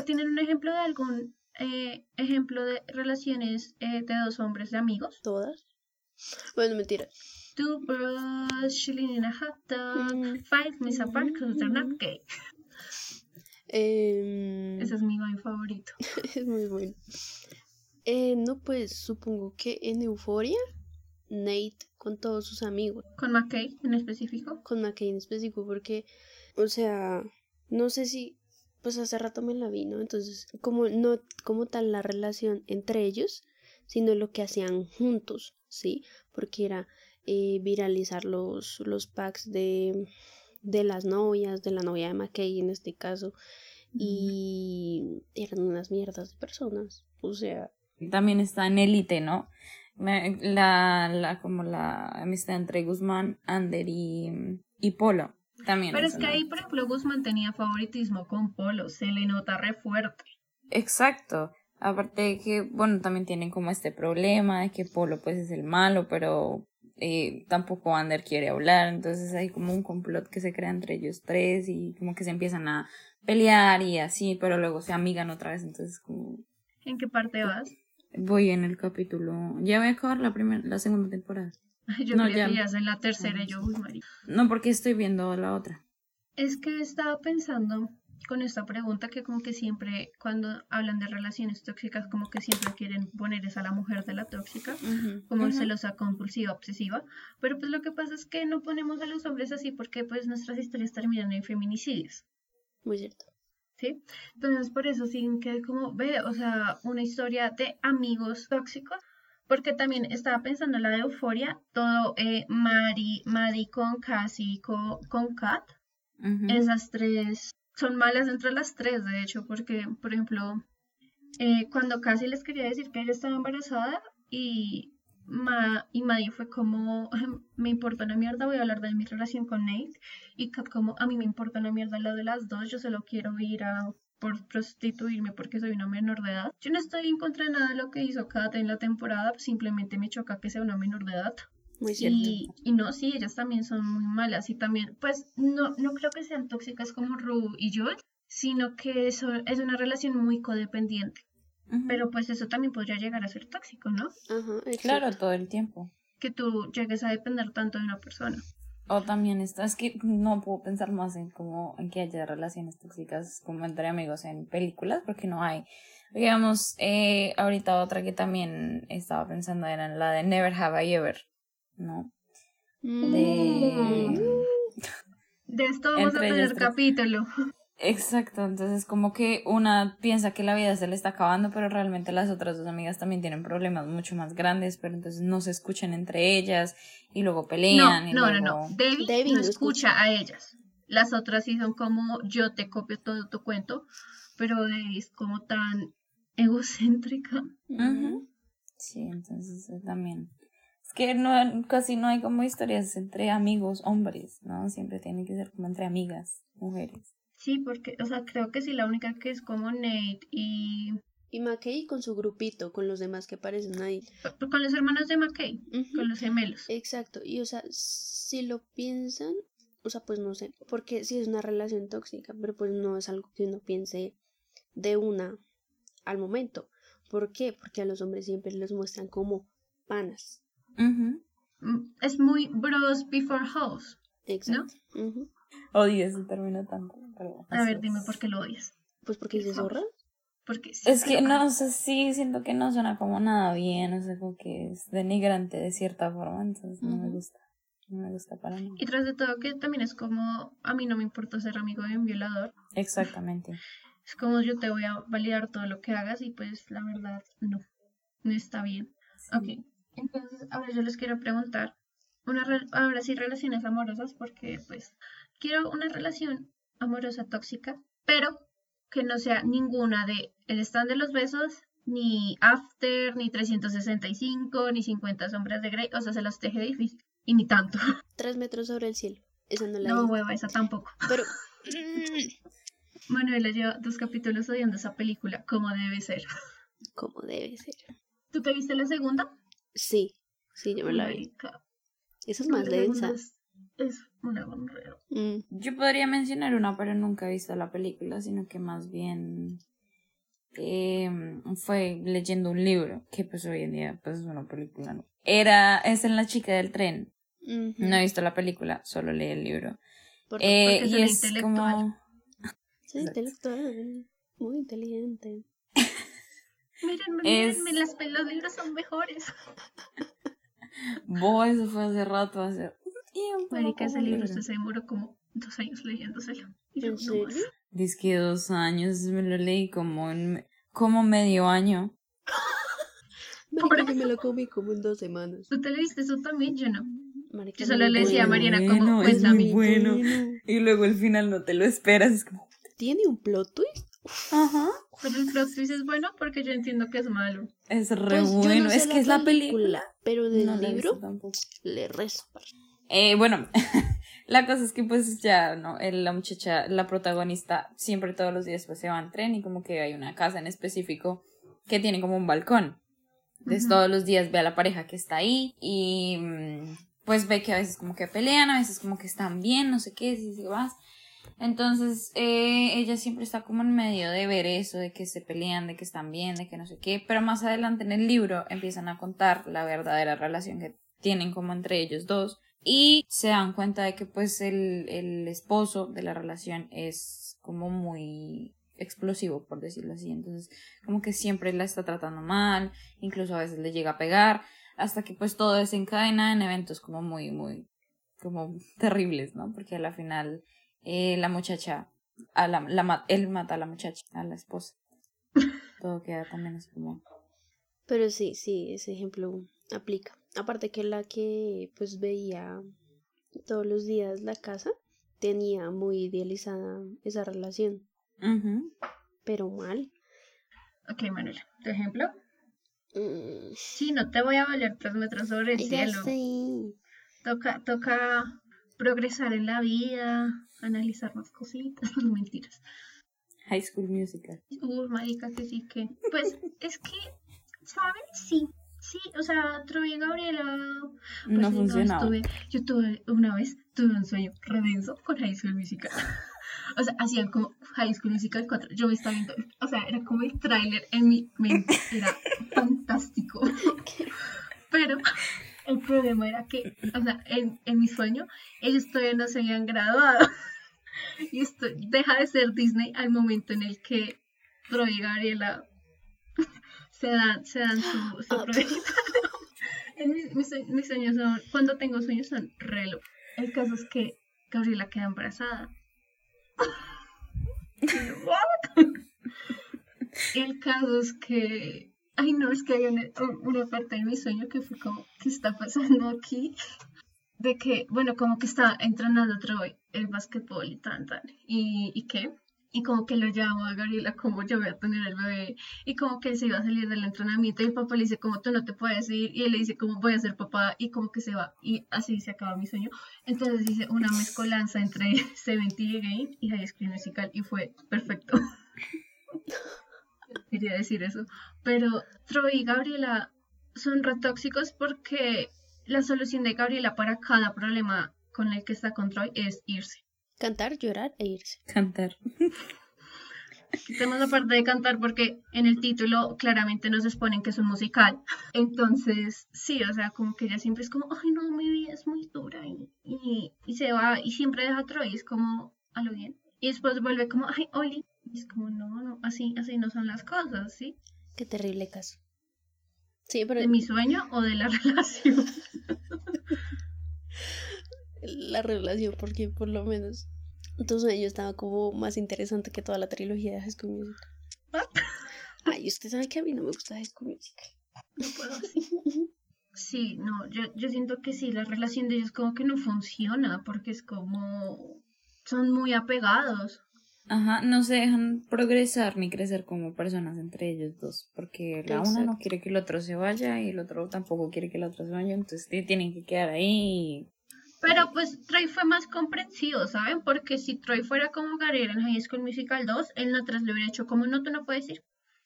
¿tienen un ejemplo de algún eh, ejemplo de relaciones eh, de dos hombres de amigos? Todas. Bueno, mentira. Two bros chilling in a hot tub, mm. five minutes apart because they're not gay. Em, Ese es mi baile favorito. es muy bueno. Eh, no, pues supongo que en Euforia, Nate con todos sus amigos. ¿Con McKay en específico? Con McKay en específico, porque, o sea, no sé si, pues hace rato me la vi, ¿no? Entonces, como no como tal la relación entre ellos, sino lo que hacían juntos, ¿sí? Porque era eh, viralizar los, los packs de, de las novias, de la novia de McKay en este caso, y eran unas mierdas de personas, o sea... También está en élite, ¿no? La, la, como la amistad entre Guzmán, Ander y, y Polo. También Pero es que ahí, por ejemplo, Guzmán tenía favoritismo con Polo, se le nota re fuerte. Exacto. Aparte de que, bueno, también tienen como este problema de que Polo pues es el malo, pero eh, tampoco Ander quiere hablar, entonces hay como un complot que se crea entre ellos tres y como que se empiezan a pelear y así, pero luego se amigan otra vez, entonces como... ¿En qué parte vas? Voy en el capítulo. Ya voy a acabar la primera, la segunda temporada. Yo no, ya. que en la tercera y yo, No, porque estoy viendo la otra. Es que estaba pensando con esta pregunta que como que siempre cuando hablan de relaciones tóxicas como que siempre quieren poner esa a la mujer de la tóxica como celosa compulsiva obsesiva pero pues lo que pasa es que no ponemos a los hombres así porque pues nuestras historias terminan en feminicidios muy cierto ¿sí? Entonces, por eso sí que como ve, o sea, una historia de amigos tóxicos, porque también estaba pensando en la de Euforia, todo eh, Mari, Mari con Cassie, con, con Kat, esas tres son malas entre las tres, de hecho, porque, por ejemplo, eh, cuando Cassie les quería decir que ella estaba embarazada y Ma y Maddie fue como, me importa una mierda, voy a hablar de mi relación con Nate. Y Kat como, a mí me importa una mierda lo de las dos, yo solo quiero ir a por prostituirme porque soy una menor de edad. Yo no estoy en contra de nada de lo que hizo Kat en la temporada, simplemente me choca que sea una menor de edad. Muy cierto. Y, y, no, sí, ellas también son muy malas y también, pues no, no creo que sean tóxicas como Ru y Joel, sino que eso es una relación muy codependiente. Pero pues eso también podría llegar a ser tóxico, ¿no? claro, todo el tiempo. Que tú llegues a depender tanto de una persona. O también está, es que no puedo pensar más en como en que haya relaciones tóxicas como entre amigos en películas, porque no hay. Digamos, eh, ahorita otra que también estaba pensando era la de Never Have I Ever, ¿no? Mm. De... De esto vamos a tener capítulo. Exacto, entonces como que una piensa que la vida se le está acabando, pero realmente las otras dos amigas también tienen problemas mucho más grandes, pero entonces no se escuchan entre ellas y luego pelean. No, y no, no, no, David, no escucha, a ellas. Las otras sí son como yo te copio todo tu cuento, pero David es como tan egocéntrica. Sí, entonces también. Es que no, casi no hay como historias entre amigos, hombres, ¿no? Siempre tiene que ser como entre amigas, mujeres. Sí, porque, o sea, creo que sí, la única que es como Nate y... Y McKay con su grupito, con los demás que parecen ahí. Con los hermanos de McKay, con los gemelos. Exacto, y o sea, si lo piensan, o sea, pues no sé, porque sí es una relación tóxica, pero pues no es algo que uno piense de una al momento. ¿Por qué? Porque a los hombres siempre los muestran como panas. Mm, es muy bros before house. Exacto. Odio ese término tanto. a ver, dime por qué lo odias. Pues porque dices zorra. Porque es que no, sé, sí, siento que no suena como nada bien, o sea, como que es denigrante de cierta forma, entonces no me gusta. No me gusta para nada. Y tras de todo que también es como, a mí no me importa ser amigo de un violador. Exactamente. Es como yo te voy a validar todo lo que hagas y pues la verdad no, no está bien. Ok, entonces ahora yo les quiero preguntar, una ahora sí relaciones amorosas porque pues quiero una relación amorosa tóxica pero que no sea ninguna de El stand de los besos, ni After, ni 365, ni 50 sombras de Grey, o sea, se las teje difícil, y ni tanto. Tres metros sobre el cielo. Esa no la No, vi. hueva, esa tampoco. Pero Manuela lleva dos capítulos odiando esa película, como debe ser. como debe ser. ¿Tú te viste la segunda? Sí, sí, yo me la vi. Esa es más densa. Es, es una gonorrea. Mm, Yo podría mencionar una, pero nunca he visto la película, sino que más bien eh, fue leyendo un libro, que pues hoy en día pues es una película, ¿no? Era, es en La chica del tren. No he visto la película, solo leí el libro. Por- Eh, porque y es intelectual. como... sí, exacto. intelectual, muy inteligente. Mírenme, Es- mírenme, las, los libros son mejores. Bo, eso fue hace rato, hace. Marica, ese como libro se demoró como dos años leyéndoselo. Y yo, ¿En no serio? Dice que dos años, me lo leí como en como medio año. Marica, yo me lo comí como en dos semanas. ¿Tú te leíste eso también? Yo no. Marica, Yo solo le decía a. Mariana como, Bueno, es cuéntame. bueno. Y luego el final no te lo esperas, es como... ¿Tiene un plot twist? Ajá. Pero el plot twist es bueno porque yo entiendo que es malo. Es re Pues, no bueno, sé es que es la película. Pero del No libro tampoco. le rezo. Eh, bueno, la cosa es que pues ya, ¿no? La muchacha, la protagonista, siempre todos los días pues se va en tren y como que hay una casa en específico que tiene como un balcón. Entonces todos los días ve a la pareja que está ahí y mm, pues ve que a veces como que pelean, a veces como que están bien, no sé qué, si se vas. Entonces eh, ella siempre está como en medio de ver eso, de que se pelean, de que están bien, de que no sé qué, pero más adelante en el libro empiezan a contar la verdadera relación que tienen como entre ellos dos y se dan cuenta de que pues el, el esposo de la relación es como muy explosivo por decirlo así. Entonces como que siempre la está tratando mal incluso a veces le llega a pegar hasta que pues todo desencadena en eventos como muy muy como terribles no porque a la final eh, la muchacha a la, la él mata a la muchacha a la esposa. Todo queda también así como Pero sí, sí, ese ejemplo aplica. Aparte que la que pues veía todos los días la casa tenía muy idealizada esa relación, pero mal. Ok, Manuela, ¿tu ejemplo? Mm, Sí, no te voy a valer tres metros sobre el ya cielo. sé. Toca, toca progresar en la vida, analizar más cositas, no mentiras. High School Musical Uh, marica, que sí que. Pues es que, ¿saben? Sí. Sí, o sea, Troy y Gabriela. pues, no sí, funcionaba estuve- yo tuve, una vez, tuve un sueño redenso con High School Musical. o sea, hacían como High School Musical 4. Yo me estaba viendo, o sea, era como el tráiler en mi mente. Era fantástico. Pero el problema era que, o sea, en, en mi sueño, ellos todavía no se habían graduado. Y esto deja de ser Disney al momento en el que Troy y Gabriela se dan, se dan su, su Ah. mis, mis sue- mis sueños son, cuando tengo sueños son relo. El caso es que Gabriela queda embarazada. El caso es que, ay no, es que hay una, una parte de mi sueño que fue como, ¿qué está pasando aquí? De que, bueno, como que está entrenando Troy el básquetbol y tan, tan. ¿Y, y qué? Y como que lo llama a Gabriela como yo voy a tener el bebé. Y como que se iba a salir del entrenamiento y el papá le dice como tú no te puedes ir. Y él le dice como voy a ser papá y como que se va. Y así se acaba mi sueño. Entonces hice una mezcolanza entre Seventy Again y High School Musical y fue perfecto. Quería decir eso. Pero Troy y Gabriela son re tóxicos porque la solución de Gabriela para cada problema con el que está con Troy es irse. Cantar, llorar e irse. cantar Quitemos la parte de cantar porque en el título claramente nos exponen que es un musical. Entonces, sí, o sea, como que ella siempre es como, ay no, mi vida es muy dura y, y, y se va y siempre deja a Troy, es como, a lo bien. Y después vuelve como, ay, Oli. Y es como, no, no, así, así no son las cosas, ¿sí? Qué terrible caso. Sí, pero ¿De mi sueño o de la relación? la relación, porque por lo menos tu sueño estaba como más interesante que toda la trilogía de High School Musical. Ay, usted sabe que a mí no me gusta High School Musical. No puedo así. Sí, no, yo, yo siento que sí, la relación de ellos como que no funciona porque es como, son muy apegados. Ajá, no se dejan progresar ni crecer como personas entre ellos dos, porque la una no quiere que el otro se vaya y el otro tampoco quiere que el otro se vaya, entonces tienen que quedar ahí. Pero pues Troy fue más comprensivo, ¿saben? Porque si Troy fuera como Gabriel en High School Musical 2, él no atrás le hubiera hecho como no, tú no puedes ir.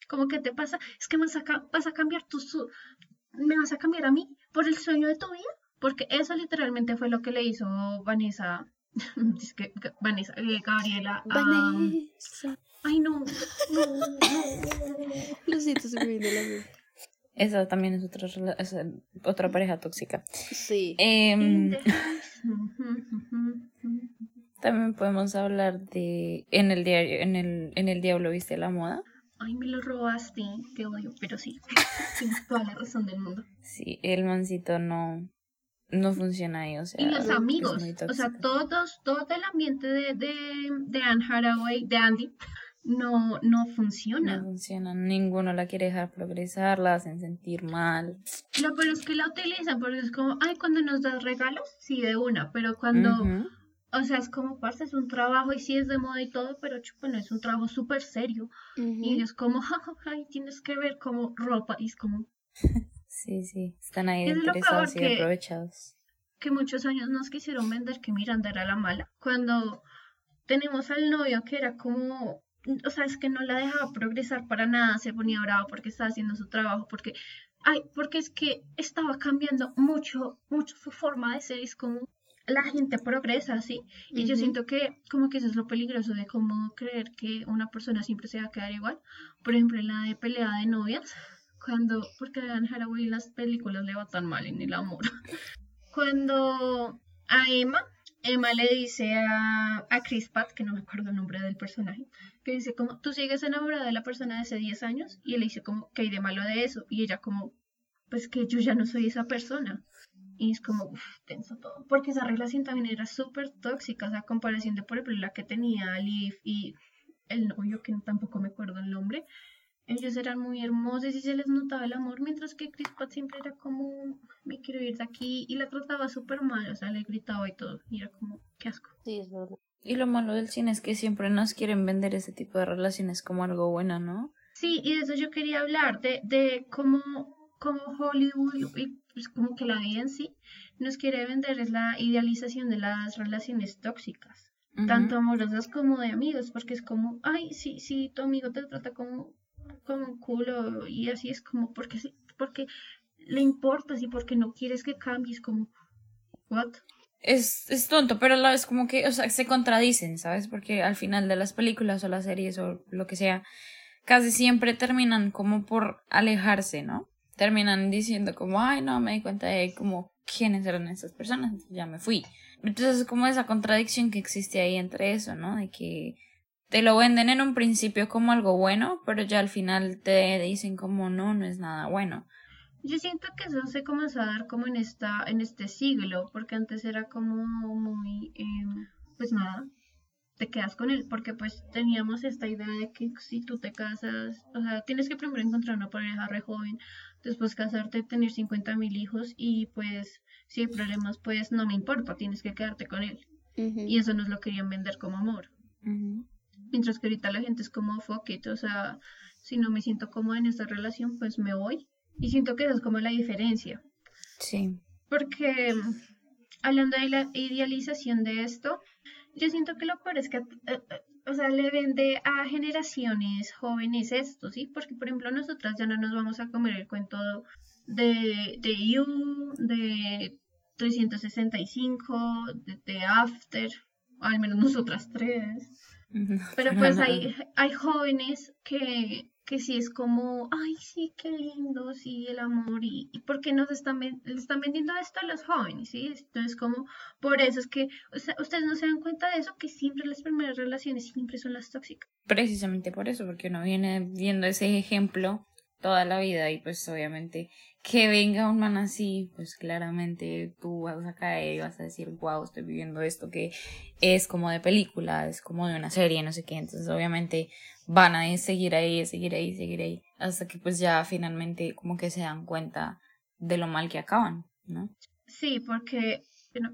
Como que te pasa, es que vas a, vas a cambiar tu, me vas a cambiar a mí por el sueño de tu vida, porque eso literalmente fue lo que le hizo Vanessa es que Vanessa, eh, Gabriela. Vanessa. ay, no, no, Lo siento, se me viene la mente. Esa también es otra, es otra pareja tóxica. Sí. Em, también podemos hablar de en el diario, en el, en el diablo viste la moda. Ay, me lo robaste, qué odio, pero sí, tienes toda la razón del mundo. Sí, el mancito no, no funciona ahí, o sea. Y los amigos, o sea, todos, todo el ambiente de, de, de Anne Haraway, de Andy, no, no funciona. No funciona, ninguno la quiere dejar progresar, la hacen sentir mal. Lo peor es que la utilizan porque es como, ay, cuando nos das regalos, sí, de una, pero cuando, o sea, es como, parce, es un trabajo y sí es de moda y todo, pero bueno, es un trabajo súper serio. Y es como, ay, tienes que ver como ropa y es como... Sí, sí, están ahí interesados y aprovechados. Que muchos años nos quisieron vender que Miranda era la mala. Cuando tenemos al novio que era como, o sea, es que no la dejaba progresar para nada, se ponía bravo porque estaba haciendo su trabajo, porque, ay, porque es que estaba cambiando mucho, mucho su forma de ser, es como la gente progresa, así Y yo siento que como que eso es lo peligroso de cómo creer que una persona siempre se va a quedar igual. Por ejemplo, en la de pelea de novias, cuando, porque a Haraway las películas le va tan mal en el amor. Cuando a Emma, Emma le dice a, a Chris Pat, que no me acuerdo el nombre del personaje, que dice como, tú sigues enamorada de la persona de hace 10 años, y él le dice como, ¿qué hay de malo de eso? Y ella como, pues que yo ya no soy esa persona. Y es como, uff, tenso todo. Porque esa relación también era súper tóxica, o sea, comparación de, por ejemplo, la que tenía Liv y el novio, que tampoco me acuerdo el nombre, ellos eran muy hermosos y se les notaba el amor, mientras que Chris Pratt siempre era como, me quiero ir de aquí, y la trataba súper mal, o sea, le gritaba y todo, y era como, qué asco. Sí, es verdad. Y lo malo del cine es que siempre nos quieren vender ese tipo de relaciones como algo bueno, ¿no? Sí, y de eso yo quería hablar, de, de cómo, cómo Hollywood y pues como que la vida en sí nos quiere vender es la idealización de las relaciones tóxicas, tanto amorosas como de amigos, porque es como, ay, sí, sí, tu amigo te trata como como un culo y así es como porque porque le importas y porque no quieres que cambies como what es, es tonto, pero la vez como que, o sea, se contradicen, ¿sabes? Porque al final de las películas o las series o lo que sea, casi siempre terminan como por alejarse, ¿no? Terminan diciendo como, ay, no, me di cuenta de como quiénes eran esas personas, ya me fui. Entonces es como esa contradicción que existe ahí entre eso, ¿no? De que te lo venden en un principio como algo bueno, pero ya al final te dicen como no, no es nada bueno. Yo siento que eso se comenzó a dar como en esta, en este siglo, porque antes era como muy, em, pues nada, te quedas con él, porque pues teníamos esta idea de que si tú te casas, o sea, tienes que primero encontrar una pareja re joven, después casarte, tener 50 mil hijos y pues si hay problemas, pues no me importa, tienes que quedarte con él. Y eso nos lo querían vender como amor. Mientras que ahorita la gente es como fuck o sea, si no me siento cómoda en esta relación, pues me voy. Y siento que esa es como la diferencia. Sí. Porque hablando de la idealización de esto, yo siento que lo peor es que, eh, eh, o sea, le vende a generaciones jóvenes esto, ¿sí? Porque, por ejemplo, nosotras ya no nos vamos a comer el cuento de, de You, de 365, de, de After, al menos nosotras tres. Pero pues hay, hay jóvenes que, que sí es como, ay, sí, qué lindo, sí, el amor, y, y ¿por qué nos están, le están vendiendo esto a los jóvenes? ¿sí? Entonces, como, por eso es que, o sea, ustedes no se dan cuenta de eso, que siempre las primeras relaciones siempre son las tóxicas. Precisamente por eso, porque uno viene viendo ese ejemplo toda la vida y pues obviamente que venga un man así, pues claramente tú vas a caer y vas a decir, wow, estoy viviendo esto que es como de película, es como de una serie, no sé qué. Entonces, obviamente, van a seguir ahí, seguir ahí, seguir ahí, hasta que pues ya finalmente como que se dan cuenta de lo mal que acaban, ¿no? Sí, porque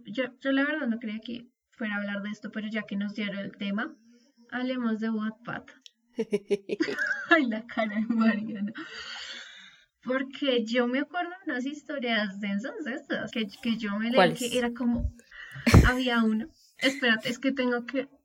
yo, yo la verdad no creía que fuera a hablar de esto, pero ya que nos dieron el tema, hablemos de Wattpad. Ay, la cara de Mariana. Porque yo me acuerdo de unas historias densas de estas que, que yo me leí que era como. Había una. Espérate, es que tengo que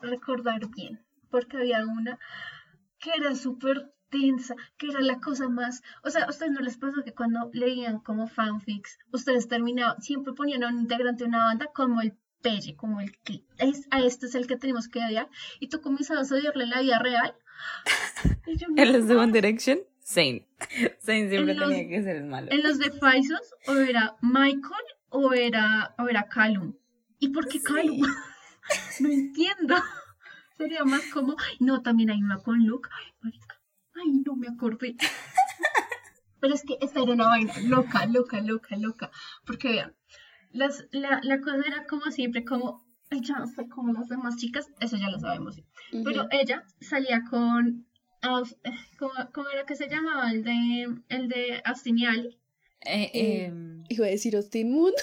Recordar bien, porque había una que era súper tensa, que era la cosa más, o sea, a ustedes no les pasó que cuando leían como fanfics, ustedes terminaban, siempre ponían a un integrante de una banda como el pelle, como el que es, a este es el que tenemos que odiar, y tú comenzabas a odiarle en la vida real. ¿En los de One Direction? Zane. Zane siempre tenía que ser el malo. En los de Faisos, o era Michael o era, o era Callum. ¿Y por qué Callum? no entiendo. Sería más como, no, también hay una con Luke. Ay, marica. Ay, no me acordé. Pero es que esta era una vaina loca, loca, loca, loca. Porque vean, las, la, la cosa era como siempre, como, ella no sé, como las demás chicas, eso ya lo sabemos. Pero ella salía con, ¿cómo, era que se llamaba? El de, el de Austin y Ali. Eh, eh, Iba a decir Austin Moon.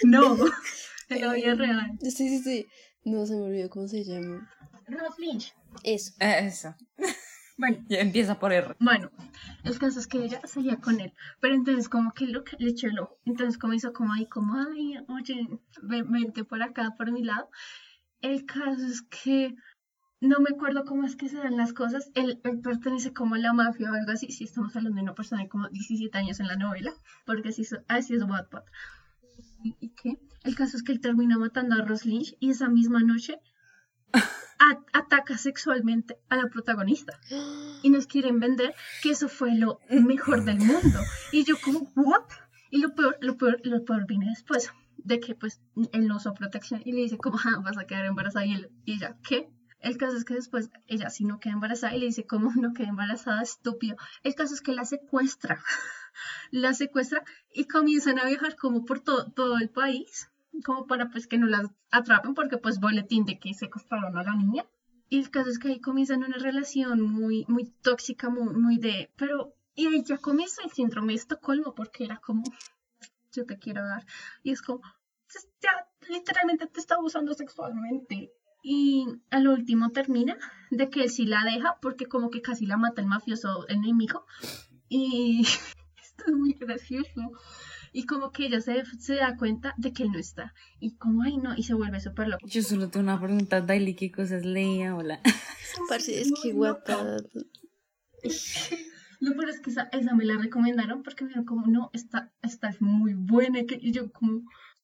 No, en la vida real. Sí, sí, sí. No se me olvidó cómo se llama. Ross Lynch. Eso. Eh, eso. Bueno. Ya empieza por R. Bueno, el caso es que ella salía con él. Pero entonces como que lo, le echó el ojo. Entonces como hizo como ahí, como, ay, oye, vente por acá, por mi lado. El caso es que no me acuerdo cómo es que se dan las cosas. Él, pertenece como a la mafia o algo así. Si estamos hablando de una persona de como 17 años en la novela. Porque así, así es Wattpad. ¿Y qué? El caso es que él termina matando a Ross Lynch y esa misma noche ataca sexualmente a la protagonista. Y nos quieren vender que eso fue lo mejor del mundo. Y yo como, ¿what? Y lo peor, lo peor, lo peor viene después de que pues él no usó protección y le dice como, ah, vas a quedar embarazada y, él, y ella, ¿qué? El caso es que después ella sí no queda embarazada y le dice, ¿cómo no queda embarazada? Estúpido. El caso es que la secuestra. La secuestra y comienzan a viajar como por todo, todo el país, como para pues que no las atrapen, porque pues boletín de que secuestraron a la niña. Y el caso es que ahí comienzan una relación muy, muy tóxica, muy, muy de... Pero, y ahí ya comienza el síndrome de Estocolmo, porque era como, yo te quiero dar. Y es como, ya literalmente te está abusando sexualmente. Y al último termina de que él sí la deja porque como que casi la mata el mafioso enemigo. Y esto es muy gracioso. Y como que ella se, se da cuenta de que él no está. Y como, ay no, y se vuelve súper loco. Yo solo tengo una pregunta, Daily, ¿qué cosas leía? Hola. Parece, es que guapa. Lo peor es que esa, esa, me la recomendaron porque me dijeron como, no, esta, esta es muy buena. Y yo como...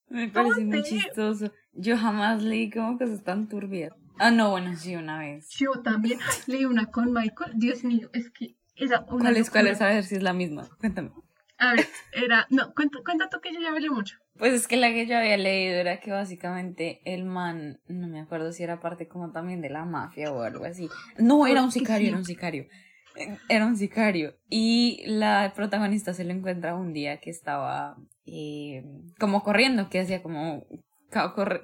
Me parece muy chistoso. Yo jamás leí como cosas tan turbias. Ah, no, bueno, sí, una vez. Yo también leí una con Michael. Dios mío, es que era una. ¿Cuál es, cuál es? A ver si es la misma. Cuéntame. A ver, era. No, cuenta, cuenta tú que yo ya hablé mucho. Pues es que la que yo había leído era que básicamente el man, no me acuerdo si era parte como también de la mafia o algo así. No, era un sicario, era un sicario. Era un sicario. Y la protagonista se lo encuentra un día que estaba eh, como corriendo, que hacía como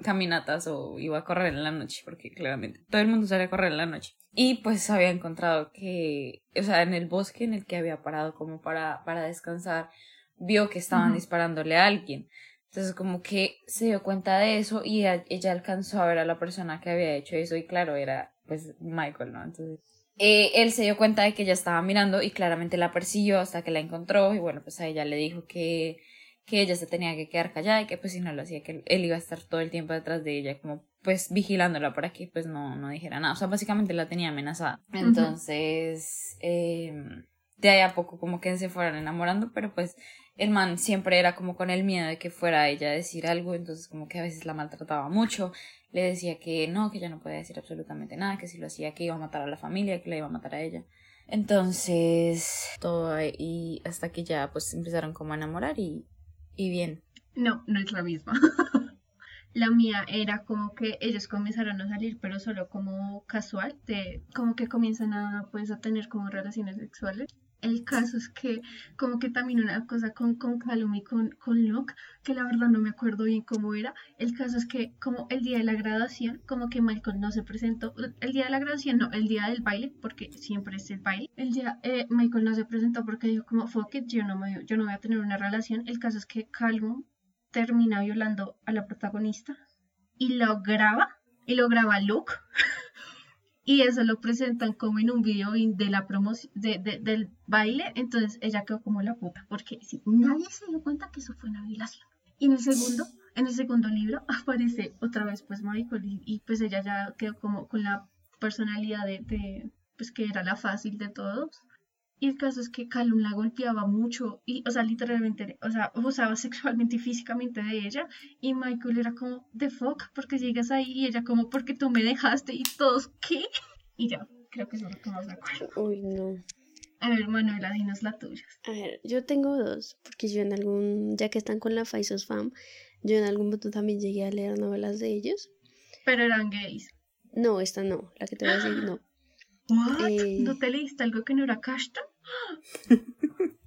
caminatas o iba a correr en la noche, porque claramente todo el mundo sale a correr en la noche. Y pues había encontrado que, o sea, en el bosque en el que había parado como para, para descansar, vio que estaban disparándole a alguien. Entonces como que se dio cuenta de eso y ella, alcanzó a ver a la persona que había hecho eso y claro, era pues Michael, ¿no? Entonces eh, él se dio cuenta de que ella estaba mirando y claramente la persiguió hasta que la encontró y bueno, pues a ella le dijo que que ella se tenía que quedar callada y que pues si no lo hacía, que él iba a estar todo el tiempo detrás de ella, como pues vigilándola para que pues no, no dijera nada. O sea, básicamente la tenía amenazada. Entonces, em, de ahí a poco como que se fueran enamorando, pero pues el man siempre era como con el miedo de que fuera ella a decir algo, entonces como que a veces la maltrataba mucho, le decía que no, que ella no podía decir absolutamente nada, que si lo hacía que iba a matar a la familia, que la iba a matar a ella. Entonces, todo y hasta que ya pues empezaron como a enamorar y, y bien. No, no es la misma. la mía era como que ellos comenzaron a salir, pero solo como casual, de como que comienzan a pues a tener como relaciones sexuales el caso es que como que también una cosa con, con Calum y con, con Locke, que la verdad no me acuerdo bien cómo era. El caso es que como el día de la graduación, como que Michael no se presentó. El día de la graduación, no, el día del baile, porque siempre es el baile. El día, eh, Michael no se presentó porque dijo como, fuck it, yo no, me, yo no voy a tener una relación. El caso es que Calum termina violando a la protagonista y lo graba, y lo graba Luke. y eso lo presentan como en un video de la promoción de, del baile, entonces ella quedó como la puta, porque si nadie se dio cuenta que eso fue una violación. Y en el segundo, en el segundo libro aparece otra vez pues Michael y, pues ella ya quedó como con la personalidad de, de, pues que era la fácil de todos. Y el caso es que Calum la golpeaba mucho, y, o sea, literalmente, o sea, abusaba sexualmente y físicamente de ella. Y Michael era como, the fuck, porque llegas ahí, y ella como, porque tú me dejaste, y todos, ¿qué? Y ya, creo que eso es lo que más me acuerdo. Uy, no. A ver, Manuela, dinos la tuya. A ver, yo tengo dos, porque yo en algún, ya que están con la Faisos Fam, yo en algún momento también llegué a leer novelas de ellos. Pero eran gays. No, esta no, la que te voy a decir no. Eh, ¿No te leíste algo que no era Cashton?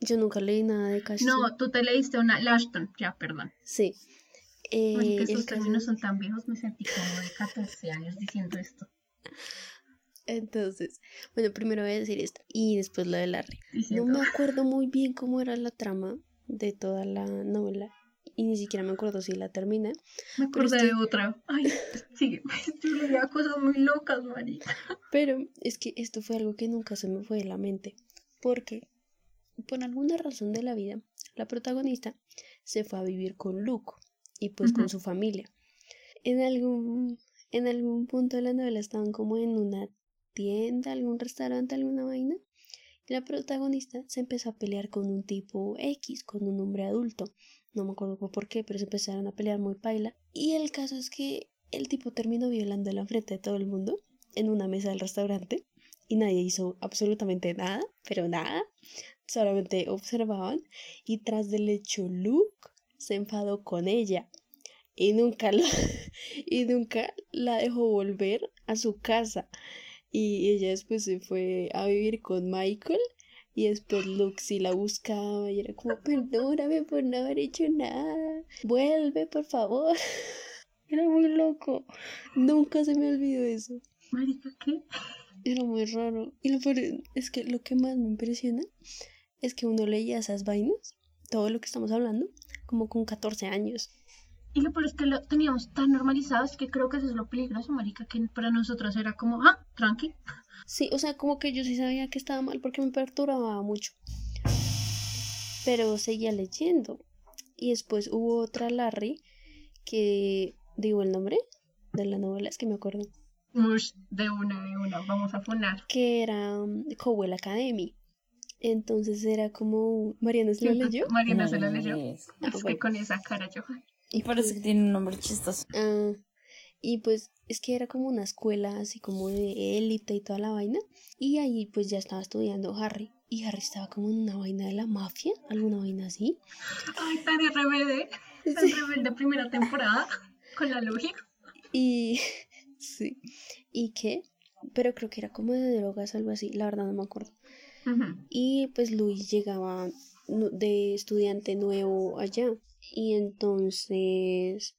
Yo nunca leí nada de Cashton. No, tú te leíste una Lashton, ya, perdón. Sí. Eh, que esos términos son tan viejos, me sentí como de 14 años diciendo esto. Entonces, bueno, primero voy a decir esto y después lo de Larry. No me acuerdo muy bien cómo era la trama de toda la novela y ni siquiera me acuerdo si la terminé. Me acordé de otra. Ay, sí, yo leía cosas muy locas, María. Pero es que esto fue algo que nunca se me fue de la mente. Porque, por alguna razón de la vida, la protagonista se fue a vivir con Luke y pues con su familia. En algún, en algún punto de la novela estaban como en una tienda, algún restaurante, alguna vaina. Y la protagonista se empezó a pelear con un tipo X, con un hombre adulto. No me acuerdo por qué, pero se empezaron a pelear muy paila. Y el caso es que el tipo terminó violándola frente de todo el mundo en una mesa del restaurante y nadie hizo absolutamente nada, pero nada. Solamente observaban y tras del hecho Luke se enfadó con ella y nunca y nunca la dejó volver a su casa. Y ella después se fue a vivir con Michael y después sí la buscaba y era como, perdóname por no haber hecho nada. Vuelve, por favor. Era muy loco. Nunca se me olvidó eso. Marica, ¿qué? Era muy raro. Y lo peor es que lo que más me impresiona es que uno leía esas vainas, todo lo que estamos hablando, como con 14 años. Y lo peor es que lo teníamos tan normalizado, es que creo que eso es lo peligroso, marica, que para nosotros era como, ah, tranqui. Sí, o sea, como que yo sí sabía que estaba mal porque me perturbaba mucho. Pero seguía leyendo. Y después hubo otra Larry que digo el nombre de la novela, es que me acuerdo. de una, de una, vamos a poner. Que era um, Cowell Academy. Entonces era como. ¿Mariana se lo leyó? Mariana se lo leyó. Es que con esa cara yo. Y parece que tiene un nombre chistoso. Ah, y pues es que era como una escuela así como de élite y toda la vaina. Y ahí pues ya estaba estudiando Harry. Y Harry estaba como en una vaina de la mafia, alguna vaina así. Ay, tan rebelde. Tan rebelde primera temporada, con la lógica. Y sí. ¿Y qué? Pero creo que era como de drogas, algo así. La verdad no me acuerdo. Y pues Luis llegaba de estudiante nuevo allá. Y entonces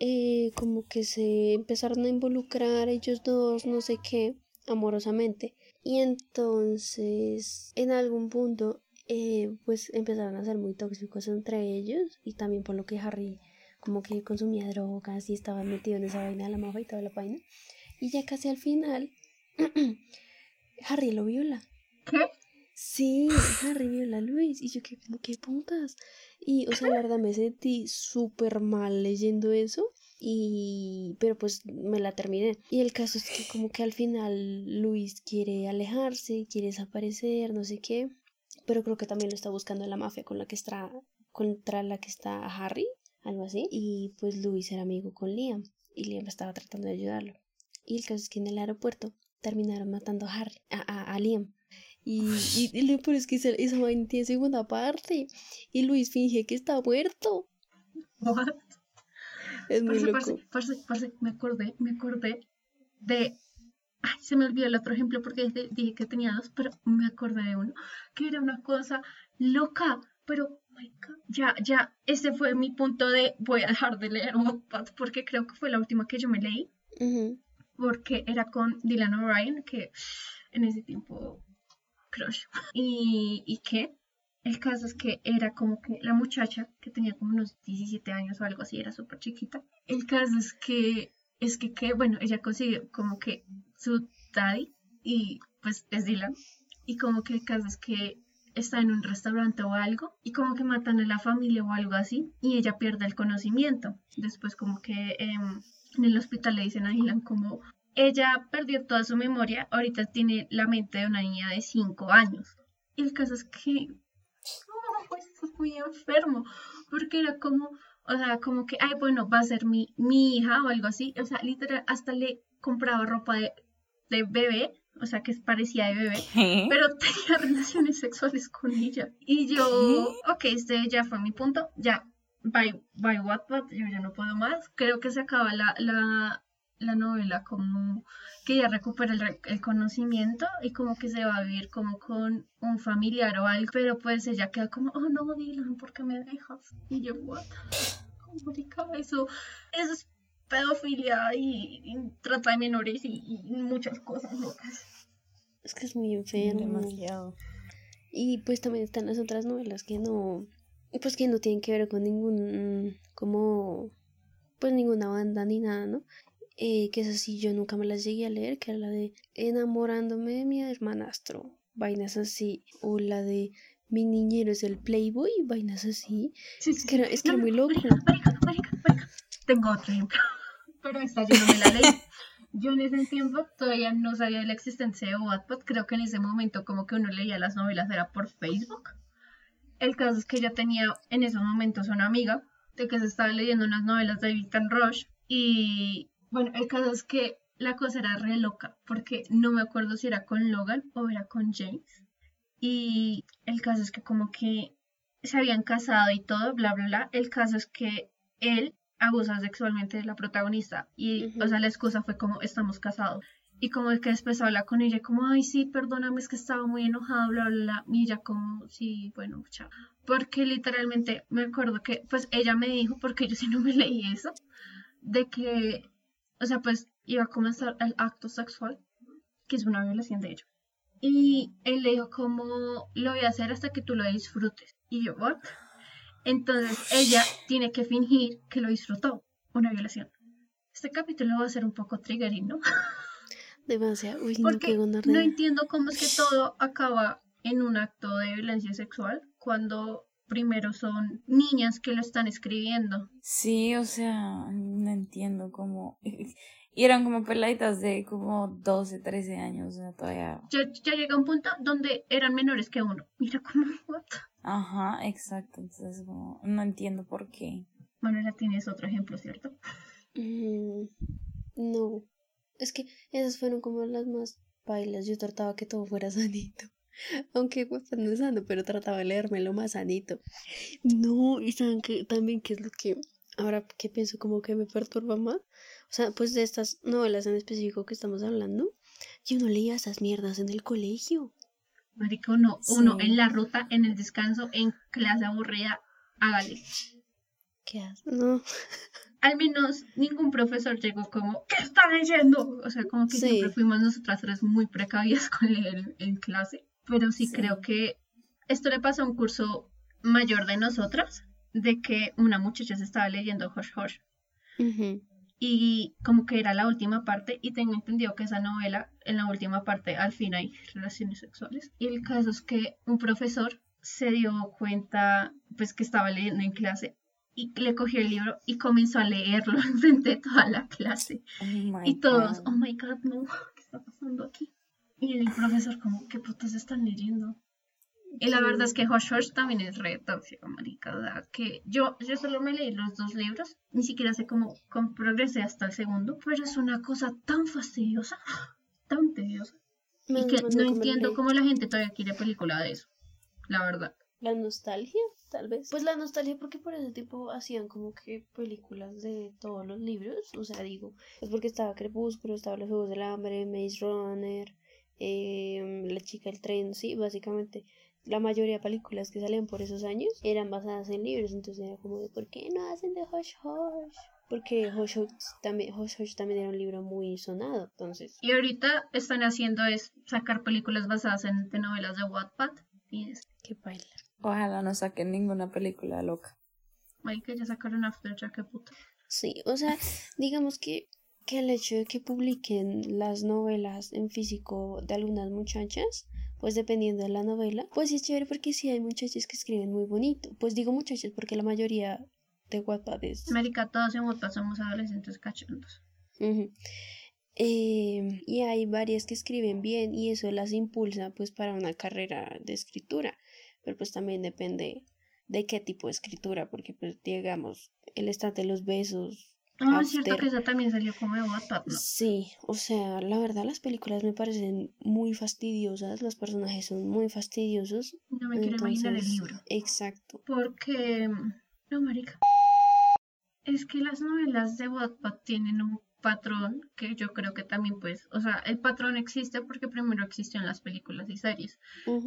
eh, como que se empezaron a involucrar ellos dos, no sé qué, amorosamente. Y entonces, en algún punto, eh, pues empezaron a ser muy tóxicos entre ellos y también por lo que Harry como que consumía drogas y estaba metido en esa vaina de la mafa y toda la vaina. Y ya casi al final, Harry lo viola. ¿Qué? Sí, Harry viola a Luis. Y yo, ¿qué, qué puntas? Y, o sea, la verdad me sentí súper mal leyendo eso. Y, pero pues me la terminé. Y el caso es que como que al final Luis quiere alejarse, quiere desaparecer, no sé qué. Pero creo que también lo está buscando la mafia con la que está, contra la que está Harry, algo así. Y pues Luis era amigo con Liam. Y Liam estaba tratando de ayudarlo. Y el caso es que en el aeropuerto terminaron matando a Harry, a, a, Liam. Y, y, lo peor es que esa, esa vaina tiene segunda parte. Y Luis finge que está muerto. What? Es muy Parce, loco. parce, parce, me acordé, me acordé de. Ay, se me olvidó el otro ejemplo porque dije que tenía dos, pero me acordé de uno, que era una cosa loca, pero, my God, ya, ya, ese fue mi punto de voy a dejar de leer Wattpad porque creo que fue la última que yo me leí, porque era con Dylan O'Brien, que en ese tiempo, Y, y que el caso es que era como que la muchacha, que tenía como unos 17 años o algo así, era súper chiquita. El caso es que, es que, que, bueno, ella consiguió como que su daddy, y pues es Dylan, y como que el caso es que está en un restaurante o algo, y como que matan a la familia o algo así, y ella pierde el conocimiento. Después como que em, en el hospital le dicen a Dylan como, ella perdió toda su memoria, ahorita tiene la mente de una niña de 5 años. Y el caso es que no, pues fue muy enfermo, porque era como, o sea, como que, ay, bueno, va a ser mi, mi hija o algo así, o sea, literal, hasta le compraba ropa de, de bebé, o sea, que parecía de bebé, ¿Qué? pero tenía relaciones sexuales con ella. Y yo, ok, este ya fue mi punto, ya, bye, bye Wattpad, yo ya no puedo más. Creo que se acaba la, la, la novela como que ella recupera el, re- el conocimiento y como que se va a vivir como con un familiar o algo, pero pues ella queda como, oh no, Dylan, ¿por qué me dejas? Y yo, what? Oh, eso, eso es pedofilia y, y trata de menores y, y muchas cosas locas. Es que es muy enfermo. Demasiado. Y pues también están las otras novelas que no, pues que no tienen que ver con ningún, como, pues ninguna banda ni nada, ¿no? Eh, que es así, yo nunca me las llegué a leer, que era la de Enamorándome de mi hermanastro, vainas así, o la de Mi niñero es el Playboy, vainas así. Sí, Es que era, es que era muy loco. Marica, marica, marica. Tengo otro ejemplo, pero esta yo no me la leí. Yo en ese tiempo todavía no sabía de la existencia de Wattpad. Creo que en ese momento como que uno leía las novelas era por Facebook. El caso es que yo tenía en esos momentos una amiga de que se estaba leyendo unas novelas de Victor Rush y bueno, el caso es que la cosa era re loca porque no me acuerdo si era con Logan o era con James. Y el caso es que como que se habían casado y todo, bla, bla, bla. El caso es que él abusa sexualmente de la protagonista y, o sea, la excusa fue como, estamos casados. Y como el que después habla con ella, como, ay, sí, perdóname, es que estaba muy enojada, bla, bla, bla. Y ella como, sí, bueno, chao. Porque literalmente me acuerdo que, pues, ella me dijo, porque yo sí no me leí eso, de que, o sea, pues, iba a comenzar el acto sexual, que es una violación de hecho. Y él le dijo como, lo voy a hacer hasta que tú lo disfrutes. Y yo, ¿what? Entonces ella tiene que fingir que lo disfrutó. Una violación. Este capítulo va a ser un poco triggering, ¿no? Demasiado. Uy, no, Porque no gonorrea. entiendo cómo es que todo acaba en un acto de violencia sexual cuando primero son niñas que lo están escribiendo. Sí, o sea, no entiendo cómo. Y eran como peladitas de como 12, 13 años, o sea, todavía. Ya, ya llega un punto donde eran menores que uno. Mira cómo... Ajá, exacto. Entonces, como, no entiendo por qué. Manuela, tienes otro ejemplo, ¿cierto? Mm, no. Es que esas fueron como las más bailas. Yo trataba que todo fuera sanito. Aunque pues, no es sano, pero trataba de leerme lo más sanito. No, y saben que también que es lo que ahora que pienso como que me perturba más. O sea, pues de estas novelas en específico que estamos hablando, yo no leía esas mierdas en el colegio. Marica, uno, uno Sí. en la ruta, en el descanso, en clase aburrida, hágale. ¿Qué haces? No. Al menos ningún profesor llegó como, ¿qué está leyendo? O sea, como que Sí. siempre fuimos nosotras tres muy precavidas con leer en clase. Pero sí, Sí. creo que esto le pasó a un curso mayor de nosotras, de que una muchacha se estaba leyendo Hush. Ujú. y como que era la última parte y tengo entendido que esa novela en la última parte al fin hay relaciones sexuales y el caso es que un profesor se dio cuenta pues que estaba leyendo en clase y le cogió el libro y comenzó a leerlo enfrente de toda la clase Oh y todos oh my god no qué está pasando aquí y el profesor como qué putas están leyendo y la verdad es que Hush Hush también es re tóxico, marica. O sea, que yo, yo solo me leí los dos libros, ni siquiera sé cómo, cómo progresé hasta el segundo, pero es una cosa tan fastidiosa, tan tediosa, Me y que no entiendo cómo la gente todavía quiere película de eso, la verdad. La nostalgia, tal vez. Pues la nostalgia porque por ese tiempo hacían como que películas de todos los libros. O sea, digo, es porque estaba Crepúsculo, estaba Los Juegos del Hambre, Maze Runner, eh, La Chica del Tren, sí, básicamente. La mayoría de películas que salían por esos años eran basadas en libros, entonces era como de ¿por qué no hacen de Hush Hush? Porque Hush Hush también, Hush Hush también era un libro muy sonado, entonces Y ahorita están haciendo es sacar películas basadas en de novelas de Wattpad, y es, qué baila. Ojalá no saquen ninguna película loca. marica, ya sacaron Aftershock, qué puta. Sí, o sea, digamos que, que el hecho de que publiquen las novelas en físico de algunas muchachas, pues dependiendo de la novela, pues sí es chévere porque sí hay muchachas que escriben muy bonito. Pues digo muchachas porque la mayoría de Wattpad es... Marica, todos en Wattpad somos adolescentes cachondos. Eh, y hay varias que escriben bien y eso las impulsa pues para una carrera de escritura. Pero pues también depende de qué tipo de escritura, porque pues digamos, el estante de los besos Ah, es cierto que esa también salió como de Wattpad, ¿no? Sí, o sea, la verdad las películas me parecen muy fastidiosas, los personajes son muy fastidiosos. No me quiero imaginar el libro. Exacto. Porque, no, marica. Es que las novelas de Wattpad tienen un patrón que yo creo que también, pues, o sea, el patrón existe porque primero existían las películas y series,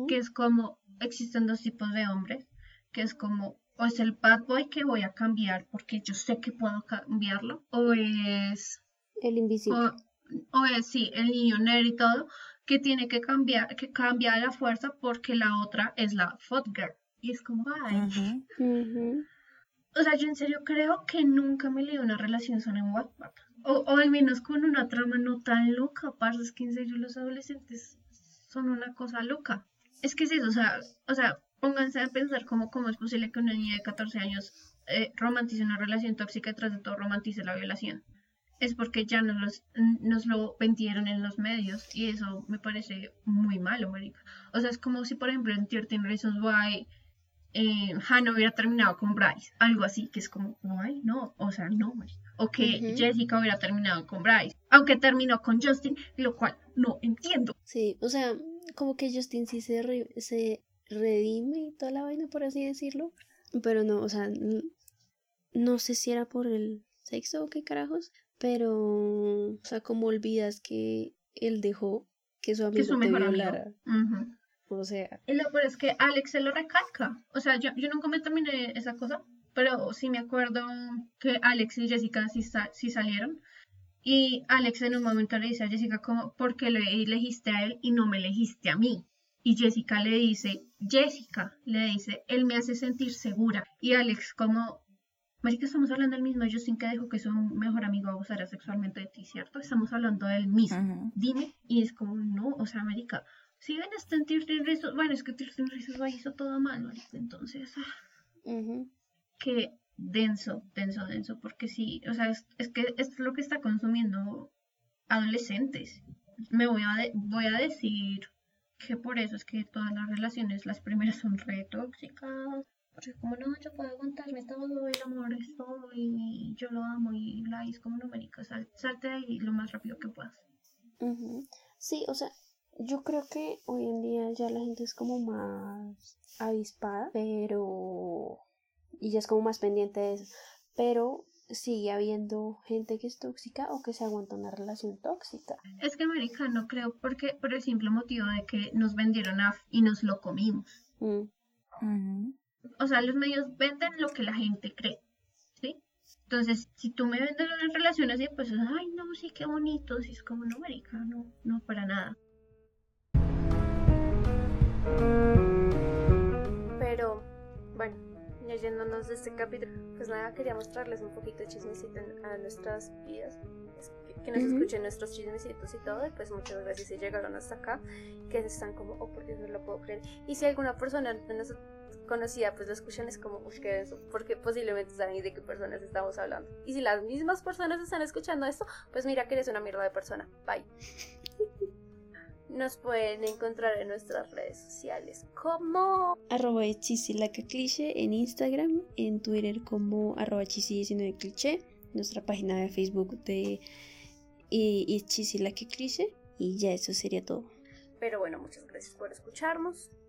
que es como, existen dos tipos de hombres, que es como, o es el bad boy que voy a cambiar porque yo sé que puedo cambiarlo, o es El invisible. o, o es sí, el niño nerd y todo, que tiene que cambiar, que cambia la fuerza porque la otra es la Fot Girl. Y es como, ay. O sea, yo en serio creo que nunca me leí una relación sana en Wattpad. O, o al menos con una trama no tan loca, parce, es que en serio los adolescentes son una cosa loca. Es que es eso, o sea, o sea, pónganse a pensar cómo, cómo es posible que una niña de 14 años eh, romantice una relación tóxica y tras de todo romantice la violación. Es porque ya nos, los, nos lo vendieron en los medios y eso me parece muy malo, marica. O sea, es como si, por ejemplo, en 13 Reasons Why eh, Hannah hubiera terminado con Bryce, algo así, que es como, ay, no, o sea, no, marica. O que Ujú. Jessica hubiera terminado con Bryce, aunque terminó con Justin, lo cual no entiendo. Sí, o sea, como que Justin sí se, re- se redime y toda la vaina, por así decirlo. Pero no, o sea, no sé si era por el sexo o qué carajos, pero, o sea, como olvidas que él dejó que su Que amigo su te mejor amigo. O sea, Y lo peor es que Alex se lo recalca. O sea, yo, yo nunca me terminé esa cosa, pero sí me acuerdo que Alex y Jessica sí, sa- sí salieron. Y Alex en un momento le dice a Jessica como, ¿por qué le elegiste a él y no me elegiste a mí? Y Jessica le dice, Jessica, le dice, él me hace sentir segura. Y Alex como, Marica, estamos hablando del mismo Justin que dijo que su mejor amigo abusara sexualmente de ti, ¿cierto? Estamos hablando del mismo dime, y es como, no, o sea, América, si ven hasta en Tirtin Rizos, bueno, es que Tirtin Rizos lo hizo todo mal, marica, entonces, ah, que denso, denso, denso, porque sí, o sea, es, es que esto es lo que está consumiendo adolescentes. Me voy a, de- voy a decir que por eso es que todas las relaciones, las primeras son re tóxicas, porque como no, yo puedo aguantarme todo, el amor es todo, y yo lo amo, y la es como no, marica, sal- salte de ahí lo más rápido que puedas. ujú. Sí, o sea, yo creo que hoy en día ya la gente es como más avispada, pero... Y ya es como más pendiente de eso. Pero sigue habiendo gente que es tóxica o que se aguanta una relación tóxica. Es que marica no creo porque por el simple motivo de que nos vendieron AF y nos lo comimos. Mm. O sea, los medios venden lo que la gente cree, ¿sí? Entonces, si tú me vendes una relación así, pues, ay, no, sí, qué bonito, sí, es como, no, marica, no, no, para nada. Pero, bueno, ya yéndonos de este capítulo, pues nada, quería mostrarles un poquito de chismecito a nuestras vidas, que, nos escuchen nuestros chismecitos y todo, y pues muchas gracias si llegaron hasta acá, que están como, oh, por Dios, no lo puedo creer. Y si alguna persona nos conocida, pues lo escuchan es como, uff, qué eso, porque posiblemente saben de qué personas estamos hablando. Y si las mismas personas están escuchando esto, pues mira que eres una mierda de persona. Bye. Nos pueden encontrar en nuestras redes sociales como arroba cliché en Instagram, en Twitter como arroba 19 cliché, nuestra página de Facebook de y, cliché y ya eso sería todo. Pero bueno, muchas gracias por escucharnos.